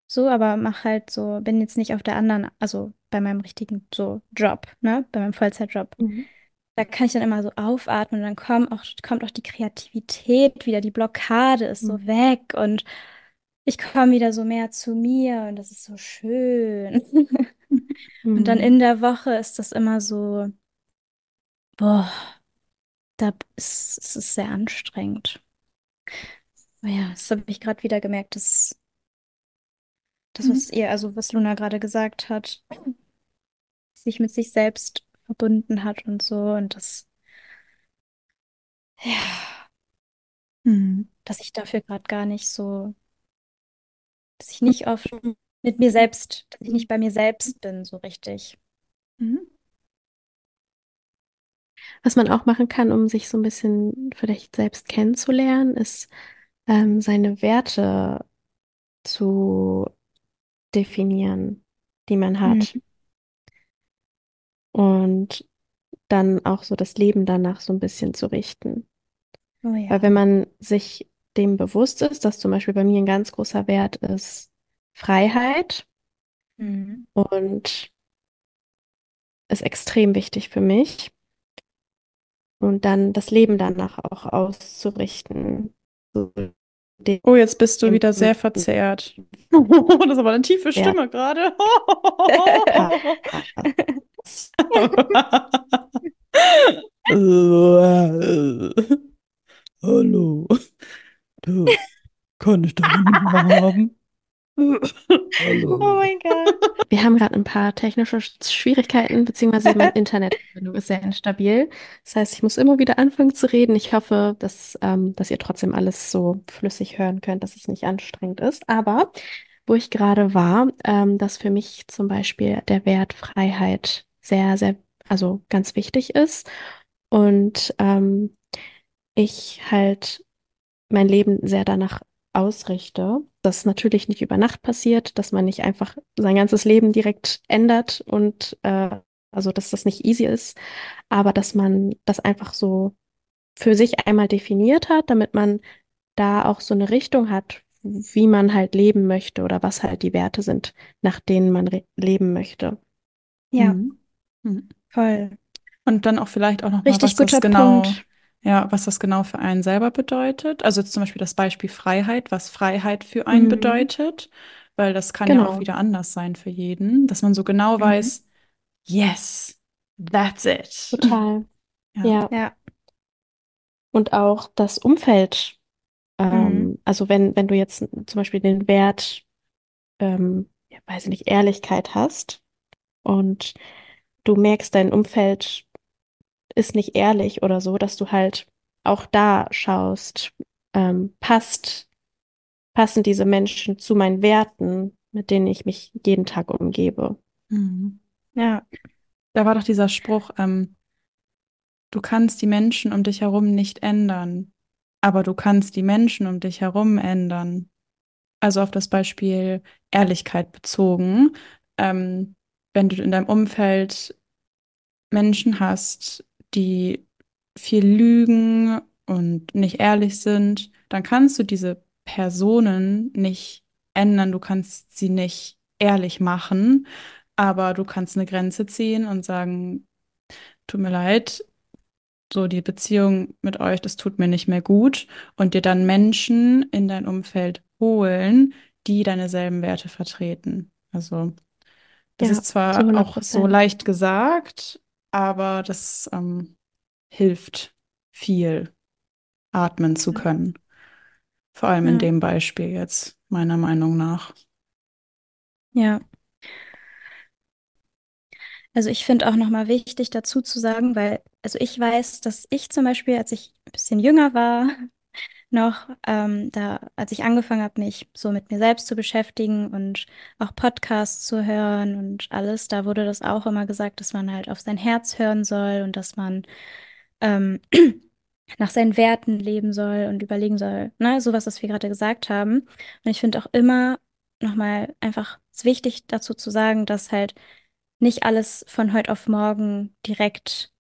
so, aber mach halt so, bin jetzt nicht auf der anderen, also bei meinem richtigen so Job, ne, bei meinem Vollzeitjob. Mhm. Da kann ich dann immer so aufatmen und dann kommt auch, kommt auch die Kreativität wieder, die Blockade ist so Mhm. weg und ich komme wieder so mehr zu mir und das ist so schön. [laughs] Und dann Mhm. in der Woche ist das immer so, boah, da ist, es ist sehr anstrengend. Ja, das habe ich gerade wieder gemerkt, dass das, Hm. was ihr, also was Luna gerade gesagt hat, sich mit sich selbst verbunden hat und so und das, ja, Hm. dass ich dafür gerade gar nicht so, dass ich nicht oft mit mir selbst, dass ich nicht bei mir selbst bin, so richtig. Hm. Was man auch machen kann, um sich so ein bisschen vielleicht selbst kennenzulernen, ist ähm, seine Werte zu definieren, die man hat. Mhm. Und dann auch so das Leben danach so ein bisschen zu richten. Oh Weil wenn ja. man sich dem bewusst ist, dass zum Beispiel bei mir ein ganz großer Wert ist Freiheit Mhm. und ist extrem wichtig für mich und dann das Leben danach auch auszurichten. So Oh, jetzt bist du wieder sehr verzerrt. [laughs] [laughs] Das ist aber eine tiefe Wert Stimme gerade. [laughs] Hallo. Du, kann ich deine Nummer haben? Oh mein Gott. Wir haben gerade ein paar technische Schwierigkeiten, beziehungsweise mein [laughs] Internetverbindung ist sehr instabil. Das heißt, ich muss immer wieder anfangen zu reden. Ich hoffe, dass, ähm, dass ihr trotzdem alles so flüssig hören könnt, dass es nicht anstrengend ist. Aber wo ich gerade war, ähm, dass für mich zum Beispiel der Wert Freiheit sehr, sehr, also ganz wichtig ist. Und ähm, ich halt mein Leben sehr danach ausrichte. Das natürlich nicht über Nacht passiert, dass man nicht einfach sein ganzes Leben direkt ändert und äh, also dass das nicht easy ist, aber dass man das einfach so für sich einmal definiert hat, damit man da auch so eine Richtung hat, wie man halt leben möchte oder was halt die Werte sind, nach denen man leben möchte. Ja, mhm. Mhm. voll. Und dann auch vielleicht auch noch mal, was das genau, Punkt. Ja, was das genau für einen selber bedeutet. Also zum Beispiel das Beispiel Freiheit, was Freiheit für einen mhm. bedeutet, weil das kann genau. ja auch wieder anders sein für jeden, dass man so genau mhm. weiß, yes, that's it. Total. [laughs] Ja. ja. ja. Und auch das Umfeld ähm, mhm. Also wenn, wenn du jetzt zum Beispiel den Wert, ähm, ja, weiß ich nicht, Ehrlichkeit hast und du merkst, dein Umfeld ist nicht ehrlich oder so, dass du halt auch da schaust, ähm, passt, passen diese Menschen zu meinen Werten, mit denen ich mich jeden Tag umgebe. Mhm. Ja, da war doch dieser Spruch, ähm, du kannst die Menschen um dich herum nicht ändern, aber du kannst die Menschen um dich herum ändern. Also auf das Beispiel Ehrlichkeit bezogen. Ähm, wenn du in deinem Umfeld Menschen hast, die viel lügen und nicht ehrlich sind, dann kannst du diese Personen nicht ändern, du kannst sie nicht ehrlich machen, aber du kannst eine Grenze ziehen und sagen, tut mir leid, so die Beziehung mit euch, das tut mir nicht mehr gut. Und dir dann Menschen in dein Umfeld holen, die deine selben Werte vertreten. Also das ja, ist zwar auch so leicht gesagt, aber das ähm, hilft viel, atmen zu können. Vor allem ja. in dem Beispiel jetzt, meiner Meinung nach. Ja, also ich finde auch nochmal wichtig dazu zu sagen, weil, also ich weiß, dass ich zum Beispiel, als ich ein bisschen jünger war, noch, ähm, da, als ich angefangen habe, mich so mit mir selbst zu beschäftigen und auch Podcasts zu hören und alles, da wurde das auch immer gesagt, dass man halt auf sein Herz hören soll und dass man ähm, [clears throat] nach seinen Werten leben soll und überlegen soll, ne, sowas, was wir gerade gesagt haben. Und ich finde auch immer nochmal einfach wichtig dazu zu sagen, dass halt nicht alles von heute auf morgen direkt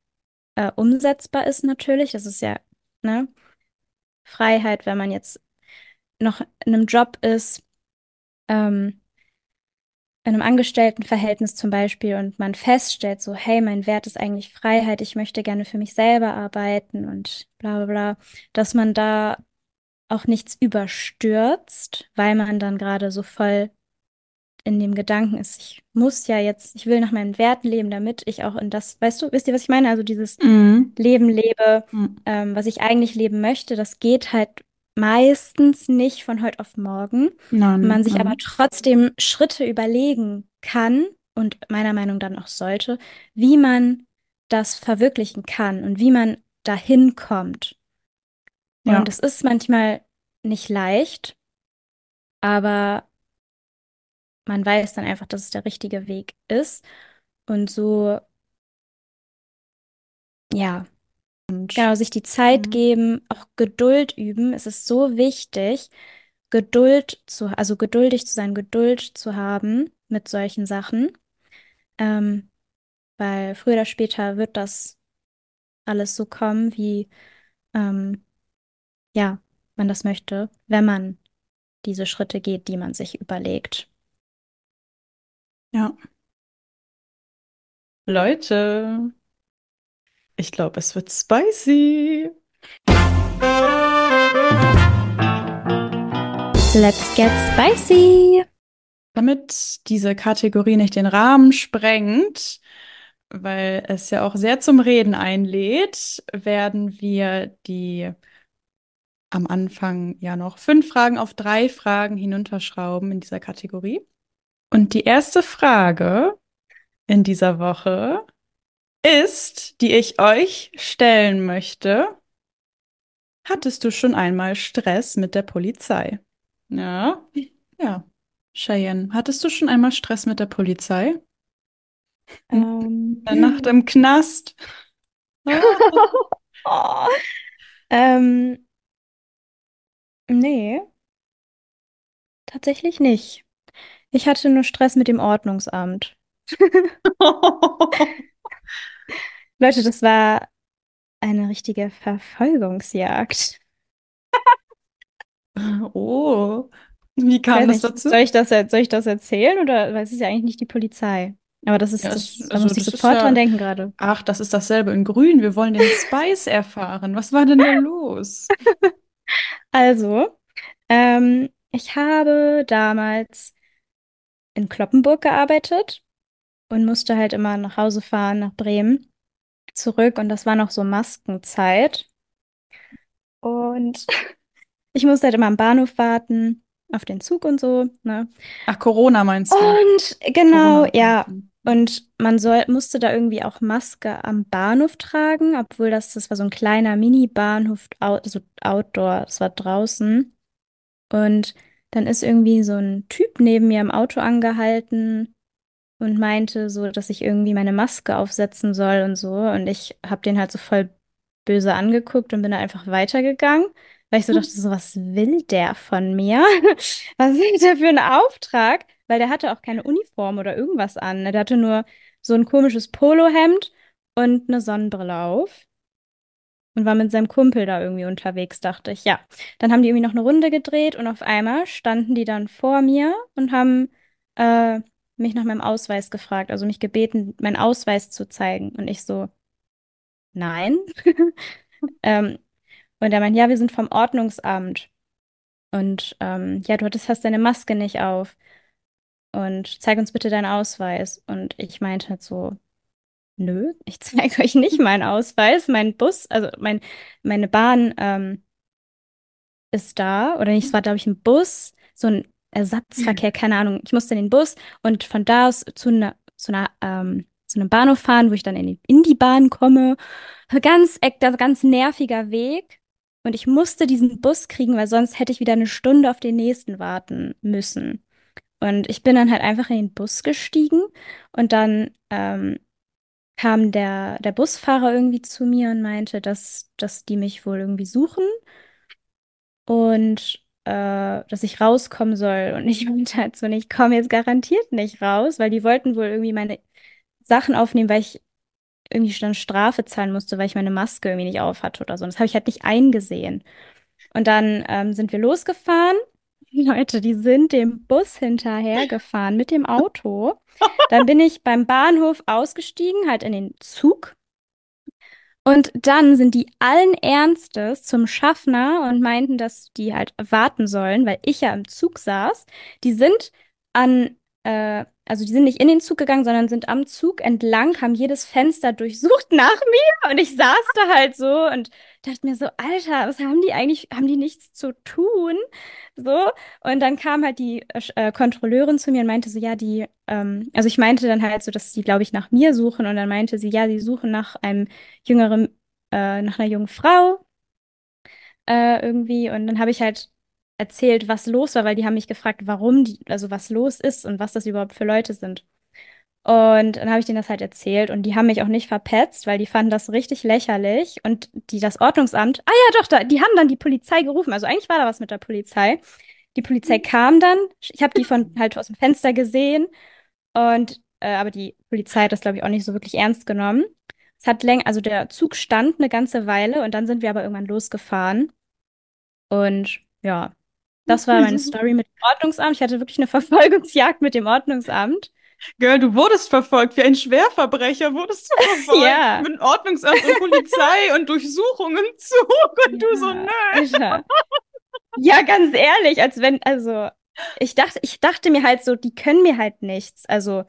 äh, umsetzbar ist, natürlich. Das ist ja, ne, Freiheit, wenn man jetzt noch in einem Job ist, ähm, in einem Angestelltenverhältnis zum Beispiel und man feststellt, so, hey, mein Wert ist eigentlich Freiheit, ich möchte gerne für mich selber arbeiten und bla bla bla, dass man da auch nichts überstürzt, weil man dann gerade so voll in dem Gedanken ist, ich muss ja jetzt, ich will nach meinen Werten leben, damit ich auch in das, weißt du, wisst ihr, was ich meine? Also dieses mhm. Leben lebe, mhm. ähm, was ich eigentlich leben möchte, das geht halt meistens nicht von heute auf morgen. Nein, man sich nein. aber trotzdem Schritte überlegen kann und meiner Meinung dann auch sollte, wie man das verwirklichen kann und wie man dahin kommt. Ja. Und es ist manchmal nicht leicht, aber man weiß dann einfach, dass es der richtige Weg ist. Und so, ja, und, genau, sich die Zeit mhm. geben, auch Geduld üben. Es ist so wichtig, Geduld zu, also geduldig zu sein, Geduld zu haben mit solchen Sachen. Ähm, weil früher oder später wird das alles so kommen, wie ähm, ja, man das möchte, wenn man diese Schritte geht, die man sich überlegt. Ja. Leute, ich glaube, es wird spicy. Let's get spicy. Damit diese Kategorie nicht den Rahmen sprengt, weil es ja auch sehr zum Reden einlädt, werden wir die am Anfang ja noch fünf Fragen auf drei Fragen hinunterschrauben in dieser Kategorie. Und die erste Frage in dieser Woche ist, die ich euch stellen möchte. Hattest du schon einmal Stress mit der Polizei? Ja, ja. Cheyenne, hattest du schon einmal Stress mit der Polizei? Ähm, Eine Nacht im Knast? [laughs] oh. Ähm, nee, tatsächlich nicht. Ich hatte nur Stress mit dem Ordnungsamt. [laughs] Leute, das war eine richtige Verfolgungsjagd. [laughs] Oh, wie kam das nicht, dazu? soll ich das, soll ich das erzählen oder, weil es ist ja eigentlich nicht die Polizei. Aber das ist, Ja, das, da also muss ich sofort dran ja, denken gerade. ach, das ist dasselbe in Grün. Wir wollen den Spice [laughs] erfahren. Was war denn da los? Also, ähm, ich habe damals in Cloppenburg gearbeitet und musste halt immer nach Hause fahren, nach Bremen, zurück. Und das war noch so Maskenzeit. Und [laughs] ich musste halt immer am Bahnhof warten, auf den Zug und so, ne? Ach, Corona meinst du? Und genau, ja. Corona. Und man soll, musste da irgendwie auch Maske am Bahnhof tragen, obwohl das, das war so ein kleiner Mini-Bahnhof, au- so Outdoor, das war draußen. Und dann ist irgendwie so ein Typ neben mir im Auto angehalten und meinte so, dass ich irgendwie meine Maske aufsetzen soll und so. Und ich habe den halt so voll böse angeguckt und bin dann einfach weitergegangen, weil ich so dachte, so, was will der von mir? [laughs] Was ist der für ein Auftrag? Weil der hatte auch keine Uniform oder irgendwas an. Der hatte nur so ein komisches Polohemd und eine Sonnenbrille auf und war mit seinem Kumpel da irgendwie unterwegs, dachte ich. Ja, dann haben die irgendwie noch eine Runde gedreht und auf einmal standen die dann vor mir und haben äh, mich nach meinem Ausweis gefragt, also mich gebeten, meinen Ausweis zu zeigen. Und ich so, nein. [laughs] Ähm, und er meint, ja, wir sind vom Ordnungsamt. Und ähm, ja, du hattest, hast deine Maske nicht auf. Und zeig uns bitte deinen Ausweis. Und ich meinte halt so, nö, ich zeige [laughs] euch nicht meinen Ausweis. Mein Bus, also mein, meine Bahn ähm, ist da. Oder nicht, es war, glaube ich, ein Bus, so ein Ersatzverkehr, keine Ahnung. Ich musste in den Bus und von da aus zu einer, zu einer, ähm, zu einem Bahnhof fahren, wo ich dann in die, in die Bahn komme. Ganz, ganz nerviger Weg. Und ich musste diesen Bus kriegen, weil sonst hätte ich wieder eine Stunde auf den nächsten warten müssen. Und ich bin dann halt einfach in den Bus gestiegen und dann ähm, kam der, der Busfahrer irgendwie zu mir und meinte, dass, dass die mich wohl irgendwie suchen und äh, dass ich rauskommen soll. Und ich [laughs] meinte halt so, ich komme jetzt garantiert nicht raus, weil die wollten wohl irgendwie meine Sachen aufnehmen, weil ich irgendwie schon Strafe zahlen musste, weil ich meine Maske irgendwie nicht auf hatte oder so. Und das habe ich halt nicht eingesehen. Und dann ähm, sind wir losgefahren. [laughs] Leute, die sind dem Bus hinterhergefahren mit dem Auto. Dann bin ich beim Bahnhof ausgestiegen, halt in den Zug. Und dann sind die allen Ernstes zum Schaffner und meinten, dass die halt warten sollen, weil ich ja im Zug saß. Die sind an, äh, also die sind nicht in den Zug gegangen, sondern sind am Zug entlang, haben jedes Fenster durchsucht nach mir und ich saß da halt so und dachte mir so, Alter, was haben die eigentlich, haben die nichts zu tun? So. Und dann kam halt die äh, Kontrolleurin zu mir und meinte so, ja, die, ähm, also ich meinte dann halt so, dass die, glaube ich, nach mir suchen und dann meinte sie, ja, sie suchen nach einem jüngeren, äh, nach einer jungen Frau äh, irgendwie. Und dann habe ich halt erzählt, was los war, weil die haben mich gefragt, warum die, also was los ist und was das überhaupt für Leute sind. Und dann habe ich denen das halt erzählt und die haben mich auch nicht verpetzt, weil die fanden das richtig lächerlich. Und die, das Ordnungsamt, ah ja, doch, da, die haben dann die Polizei gerufen. Also eigentlich war da was mit der Polizei. Die Polizei kam dann, ich habe die von [laughs] halt aus dem Fenster gesehen und äh, aber die Polizei hat das, glaube ich, auch nicht so wirklich ernst genommen. Es hat länger, also der Zug stand eine ganze Weile und dann sind wir aber irgendwann losgefahren. Und ja, das war meine Story mit dem Ordnungsamt. Ich hatte wirklich eine Verfolgungsjagd mit dem Ordnungsamt. Girl, du wurdest verfolgt. Wie ein Schwerverbrecher wurdest du [laughs] verfolgt. Ja. Mit Ordnungsamt und Polizei [laughs] und Durchsuchung im Zug. Und du so, Ja, nö. Alter. Ja, ganz ehrlich, als wenn, also, ich dachte, ich dachte mir halt so, die können mir halt nichts. Also,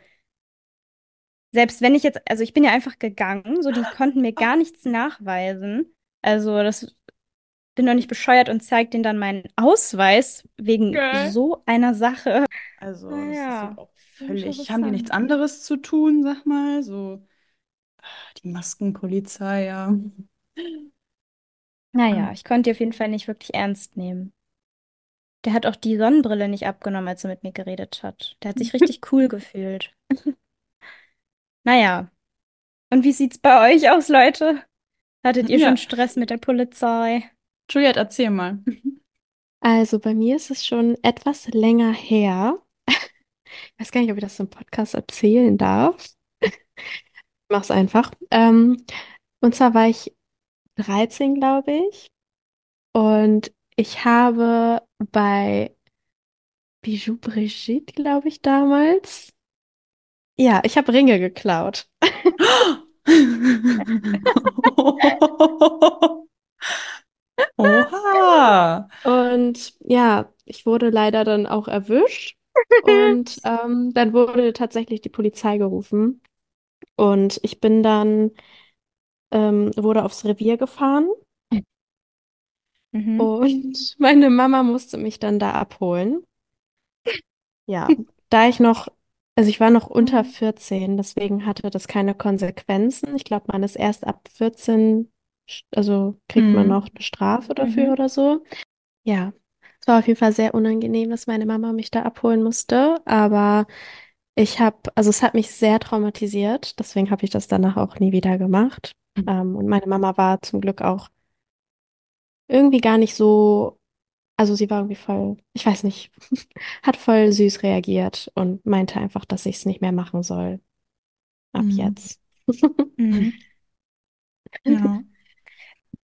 selbst wenn ich jetzt, also ich bin ja einfach gegangen, so die konnten mir gar nichts nachweisen. Also das bin doch nicht bescheuert und zeig denen dann meinen Ausweis wegen Geil. so einer Sache. Also, Na das ist auch schon völlig. Haben die nichts anderes zu tun, sag mal? So, ah, die Maskenpolizei, ja. Naja, ich konnte die auf jeden Fall nicht wirklich ernst nehmen. Der hat auch die Sonnenbrille nicht abgenommen, als er mit mir geredet hat. Der hat sich [laughs] richtig cool gefühlt. [laughs] Naja, und wie sieht's bei euch aus, Leute? Hattet ihr schon Ja, Stress mit der Polizei? Juliette, erzähl mal. Also bei mir ist es schon etwas länger her. Ich weiß gar nicht, ob ich das im Podcast erzählen darf. Mach's einfach. Ähm, und zwar war ich 13, glaube ich. Und ich habe bei Bijou Brigitte, glaube ich, damals. Ja, ich habe Ringe geklaut. [laughs] [laughs] Oha. [laughs] Und ja, ich wurde leider dann auch erwischt. Und [laughs] ähm, dann wurde tatsächlich die Polizei gerufen. Und ich bin dann, ähm, wurde aufs Revier gefahren. Mhm. Und [laughs] meine Mama musste mich dann da abholen. Ja, da ich noch, also ich war noch unter 14, deswegen hatte das keine Konsequenzen. Ich glaube, man ist erst ab 14, sch- also kriegt man Hm. noch eine Strafe dafür Mhm. oder so. Ja, es war auf jeden Fall sehr unangenehm, dass meine Mama mich da abholen musste, aber ich habe, also es hat mich sehr traumatisiert, deswegen habe ich das danach auch nie wieder gemacht. Ähm, und meine Mama war zum Glück auch irgendwie gar nicht so, also sie war irgendwie voll, ich weiß nicht, [laughs] hat voll süß reagiert und meinte einfach, dass ich es nicht mehr machen soll. Ab Hm. jetzt. Mhm. [laughs] Ja.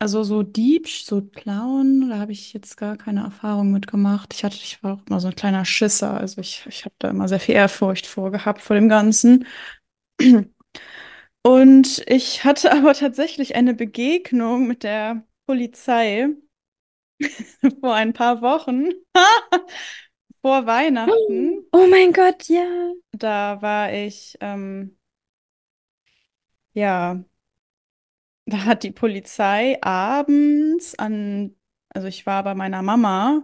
Also so Dieb, so Klauen, da habe ich jetzt gar keine Erfahrung mit gemacht. Ich hatte, ich war auch immer so ein kleiner Schisser. Also ich, ich habe da immer sehr viel Ehrfurcht vor gehabt vor dem Ganzen. Und ich hatte [laughs] aber tatsächlich eine Begegnung mit der Polizei [laughs] vor ein paar Wochen, [laughs] vor Weihnachten. Oh mein Gott, ja. Da war ich, ähm, ja, da hat die Polizei abends an, also ich war bei meiner Mama.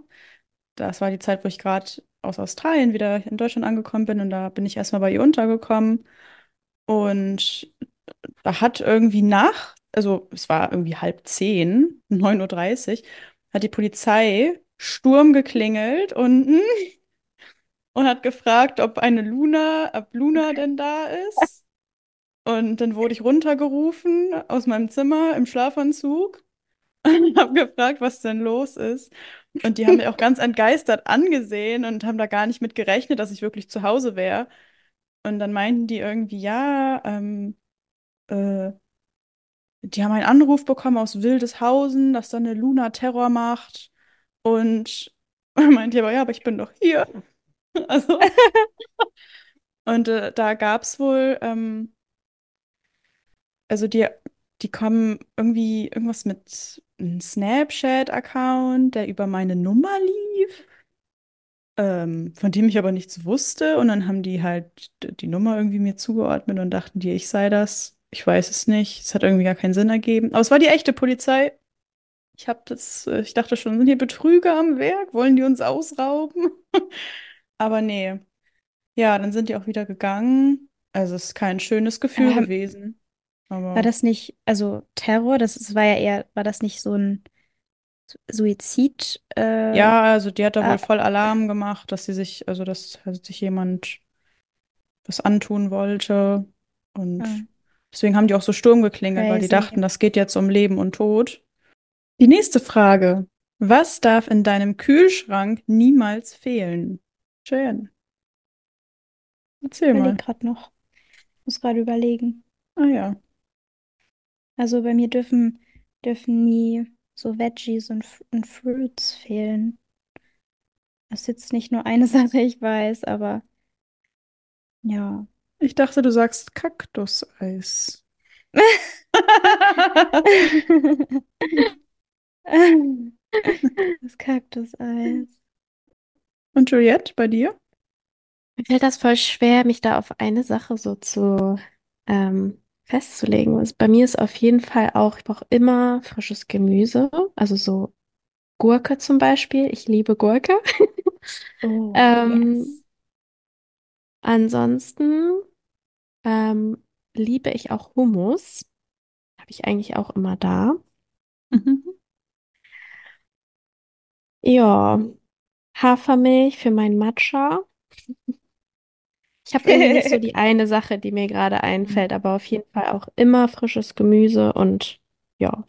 Das war die Zeit, wo ich gerade aus Australien wieder in Deutschland angekommen bin und da bin ich erstmal bei ihr untergekommen. Und da hat irgendwie nach, also es war irgendwie halb zehn, neun Uhr, dreißig, hat die Polizei Sturm geklingelt unten [laughs] und hat gefragt, ob eine Luna, ob Luna denn da ist. Und dann wurde ich runtergerufen aus meinem Zimmer im Schlafanzug und habe gefragt, was denn los ist. Und die haben mich auch ganz entgeistert angesehen und haben da gar nicht mit gerechnet, dass ich wirklich zu Hause wäre. Und dann meinten die irgendwie, ja, ähm, äh, die haben einen Anruf bekommen aus Wildeshausen, dass da eine Luna Terror macht. Und [laughs] meinte aber, ja, aber ich bin doch hier. [laughs] Also, [laughs] und äh, da gab es wohl, ähm, also die, die kommen irgendwie irgendwas mit einem Snapchat-Account, der über meine Nummer lief. ähm, von dem ich aber nichts wusste. Und dann haben die halt die Nummer irgendwie mir zugeordnet und dachten die, ich sei das. Ich weiß es nicht. Es hat irgendwie gar keinen Sinn ergeben. Aber es war die echte Polizei. Ich habe das, äh, ich dachte schon, sind hier Betrüger am Werk? Wollen die uns ausrauben? [laughs] Aber nee. Ja, dann sind die auch wieder gegangen. Also es ist kein schönes Gefühl haben, gewesen. War Aber das nicht, also Terror, das ist, war ja eher, war das nicht so ein Suizid? Äh, ja, also die hat da wohl ah, voll Alarm gemacht, dass sie sich, also dass also sich jemand was antun wollte. ah, Und deswegen haben die auch so Sturm geklingelt, weil die dachten, das geht jetzt um Leben und Tod. Die nächste Frage. Was darf in deinem Kühlschrank niemals fehlen? Ich erzähl überlege mal. gerade noch. Muss gerade überlegen. Ah ja. Also bei mir dürfen, dürfen nie so Veggies und, und Fruits fehlen. Das ist jetzt nicht nur eine [laughs] Sache, ich weiß, aber ja. Ich dachte, du sagst Kaktuseis. Das Kaktuseis. Und Juliette, bei dir? Mir fällt das voll schwer, mich da auf eine Sache so zu ähm, festzulegen. Also bei mir ist auf jeden Fall auch, ich brauche immer frisches Gemüse, also so Gurke zum Beispiel. Ich liebe Gurke. [laughs] Oh, [laughs] Ähm, yes. ansonsten ähm, liebe ich auch Hummus. Habe ich eigentlich auch immer da. Mhm. Ja, Hafermilch für mein Matcha. Ich habe nicht so [laughs] die eine Sache, die mir gerade einfällt, aber auf jeden Fall auch immer frisches Gemüse und ja.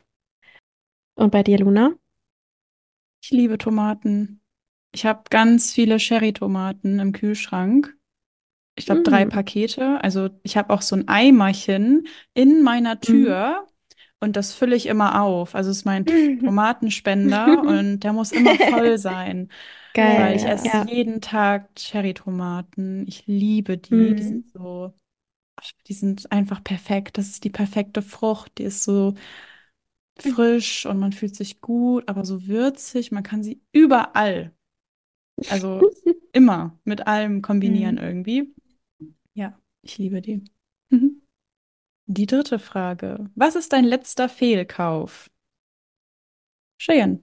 Und bei dir, Luna? Ich liebe Tomaten. Ich habe ganz viele Cherry-Tomaten im Kühlschrank. Ich glaube, drei Mm. Pakete. Also ich habe auch so ein Eimerchen in meiner Mhm. Tür und das fülle ich immer auf. Also es ist mein [laughs] Tomatenspender und der muss immer voll [laughs] sein, weil ich Geil. esse Ja. jeden Tag Cherry-Tomaten. Ich liebe die. Die Mm. sind so, die sind einfach perfekt. Das ist die perfekte Frucht. Die ist so frisch und man fühlt sich gut, aber so würzig. Man kann sie überall, also [laughs] immer mit allem kombinieren Mhm. irgendwie. Ja, ich liebe die. Mhm. Die dritte Frage. Was ist dein letzter Fehlkauf? Cheyenne.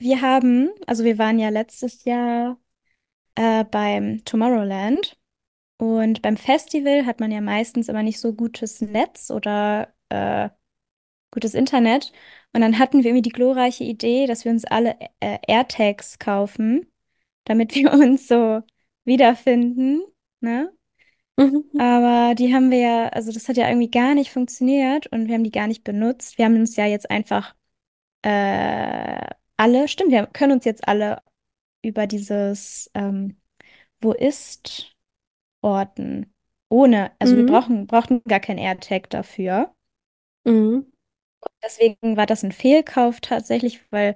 Wir haben, also wir waren ja letztes Jahr äh, beim Tomorrowland und beim Festival hat man ja meistens immer nicht so gutes Netz oder äh, gutes Internet. Und dann hatten wir irgendwie die glorreiche Idee, dass wir uns alle äh, AirTags kaufen, damit [laughs] wir uns so wiederfinden, ne? Mhm. Aber die haben wir ja, also das hat ja irgendwie gar nicht funktioniert und wir haben die gar nicht benutzt. Wir haben uns ja jetzt einfach äh, alle, stimmt, wir können uns jetzt alle über dieses ähm, Wo ist orten. Ohne, also wir Mhm. brauchen, brauchten gar kein AirTag dafür. Mhm. Deswegen war das ein Fehlkauf tatsächlich, weil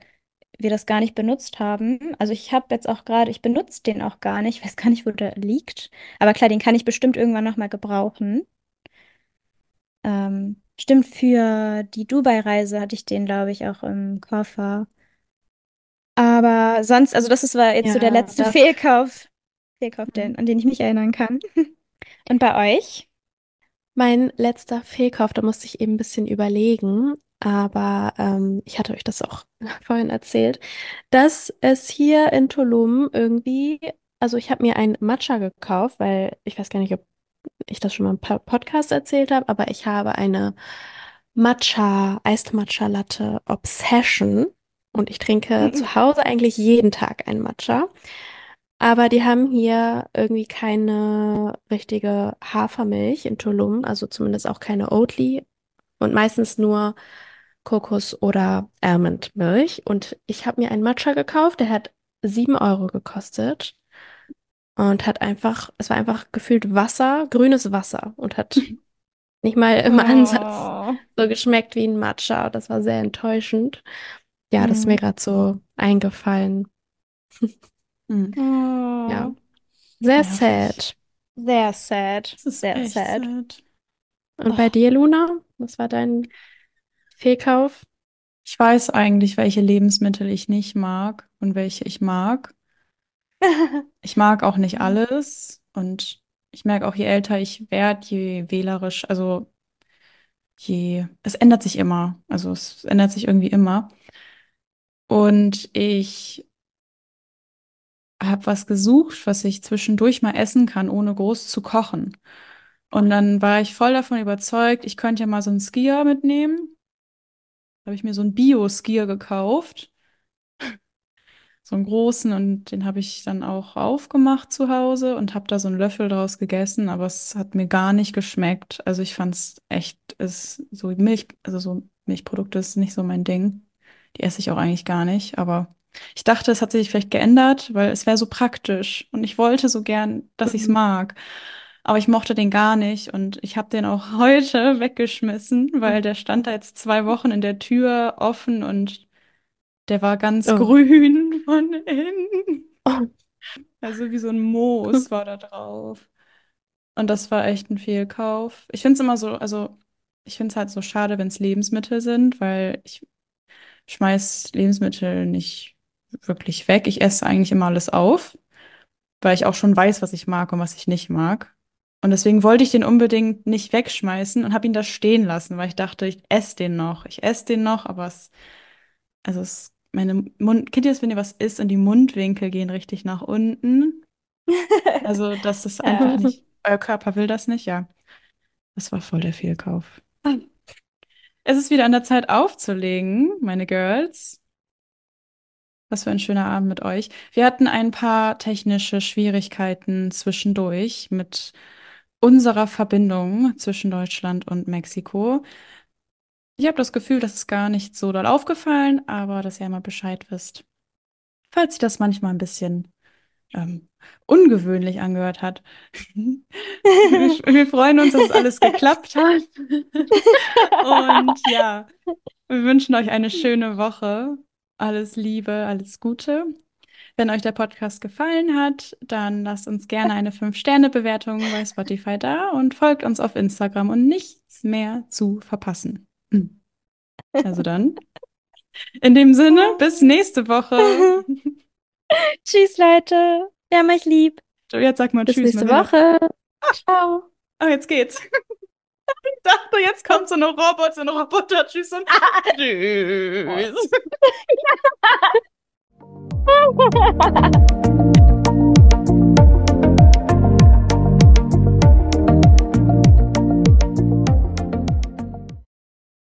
wir das gar nicht benutzt haben. Also ich habe jetzt auch gerade, ich benutze den auch gar nicht, ich [laughs] weiß gar nicht, wo der liegt. Aber klar, den kann ich bestimmt irgendwann nochmal gebrauchen. Ähm, stimmt, für die Dubai-Reise hatte ich den, glaube ich, auch im Koffer. Aber sonst, also das ist, war jetzt so der Ja, letzte das. Fehlkauf, Fehlkauf, den, Mhm. an den ich mich erinnern kann. [laughs] Und bei euch? Mein letzter Fehlkauf, da musste ich eben ein bisschen überlegen, aber ähm, ich hatte euch das auch [laughs] vorhin erzählt, dass es hier in Tulum irgendwie, also ich habe mir einen Matcha gekauft, weil ich weiß gar nicht, ob ich das schon mal im Po- Podcast erzählt habe, aber ich habe eine Matcha, Iced Matcha Latte Obsession und ich trinke zu Hause eigentlich jeden Tag einen Matcha. Aber die haben hier irgendwie keine richtige Hafermilch in Tulum, also zumindest auch keine Oatly und meistens nur Kokos- oder Almondmilch. Und ich habe mir einen Matcha gekauft, der hat 7 Euro gekostet und hat einfach, es war einfach gefühlt Wasser, grünes Wasser und hat nicht mal im Ansatz Oh. so geschmeckt wie ein Matcha. Das war sehr enttäuschend. Ja, das ist mir Hm. gerade so eingefallen. [laughs] Mhm. Ja, Oh. sehr Nervig. sad. Sehr sad. Das ist Sehr echt sad. sad. Und bei Oh. dir, Luna? Was war dein Fehlkauf? Ich weiß eigentlich, welche Lebensmittel ich nicht mag und welche ich mag. [laughs] Ich mag auch nicht alles und ich merke auch, je älter ich werde, je wählerisch, also je, es ändert sich immer. Also es ändert sich irgendwie immer. Und ich habe was gesucht, was ich zwischendurch mal essen kann, ohne groß zu kochen. Und dann war ich voll davon überzeugt, ich könnte ja mal so einen Skier mitnehmen. Habe ich mir so einen Bio-Skier gekauft. so einen großen und den habe ich dann auch aufgemacht zu Hause und habe da so einen Löffel draus gegessen, aber es hat mir gar nicht geschmeckt. Also ich fand es echt, ist so Milch, also so Milchprodukte ist nicht so mein Ding. Die esse ich auch eigentlich gar nicht, aber ich dachte, es hat sich vielleicht geändert, weil es wäre so praktisch und ich wollte so gern, dass ich es Mhm. mag. Aber ich mochte den gar nicht und ich habe den auch [laughs] heute weggeschmissen, weil der stand da jetzt zwei Wochen in der Tür offen und der war ganz Oh. grün [laughs] von innen. Oh. Also wie so ein Moos [laughs] war da drauf. Und das war echt ein Fehlkauf. Ich finde es immer so, also ich finde es halt so schade, wenn es Lebensmittel sind, weil ich schmeiß Lebensmittel nicht wirklich weg. Ich esse eigentlich immer alles auf, weil ich auch schon weiß, was ich mag und was ich nicht mag. Und deswegen wollte ich den unbedingt nicht wegschmeißen und habe ihn da stehen lassen, weil ich dachte, ich esse den noch. Ich esse den noch, aber es, also es, meine Mund, kennt ihr das, wenn ihr was isst und die Mundwinkel gehen richtig nach unten? [laughs] Also, das ist einfach nicht, euer Körper will das nicht, ja. Das war voll der Fehlkauf. [laughs] Es ist wieder an der Zeit aufzulegen, meine Girls. Was für ein schöner Abend mit euch. Wir hatten ein paar technische Schwierigkeiten zwischendurch mit unserer Verbindung zwischen Deutschland und Mexiko. Ich habe das Gefühl, das ist gar nicht so doll aufgefallen, aber dass ihr mal Bescheid wisst. Falls sich das manchmal ein bisschen ähm, ungewöhnlich angehört hat. [laughs] wir, wir freuen uns, dass es alles geklappt hat. Und ja, wir wünschen euch eine schöne Woche. Alles Liebe, alles Gute. Wenn euch der Podcast gefallen hat, dann lasst uns gerne eine 5-Sterne-Bewertung bei Spotify da und folgt uns auf Instagram, um nichts mehr zu verpassen. Also dann, in dem Sinne, bis nächste Woche. [laughs] [laughs] Tschüss, Leute. Wir haben euch lieb. Jetzt sag mal Bis Tschüss. nächste Marina. Woche. Ciao. Ah, jetzt geht's. [laughs] Ich dachte, jetzt kommt so eine Roboter, so eine Roboter-Tschüss und [laughs] Tschüss.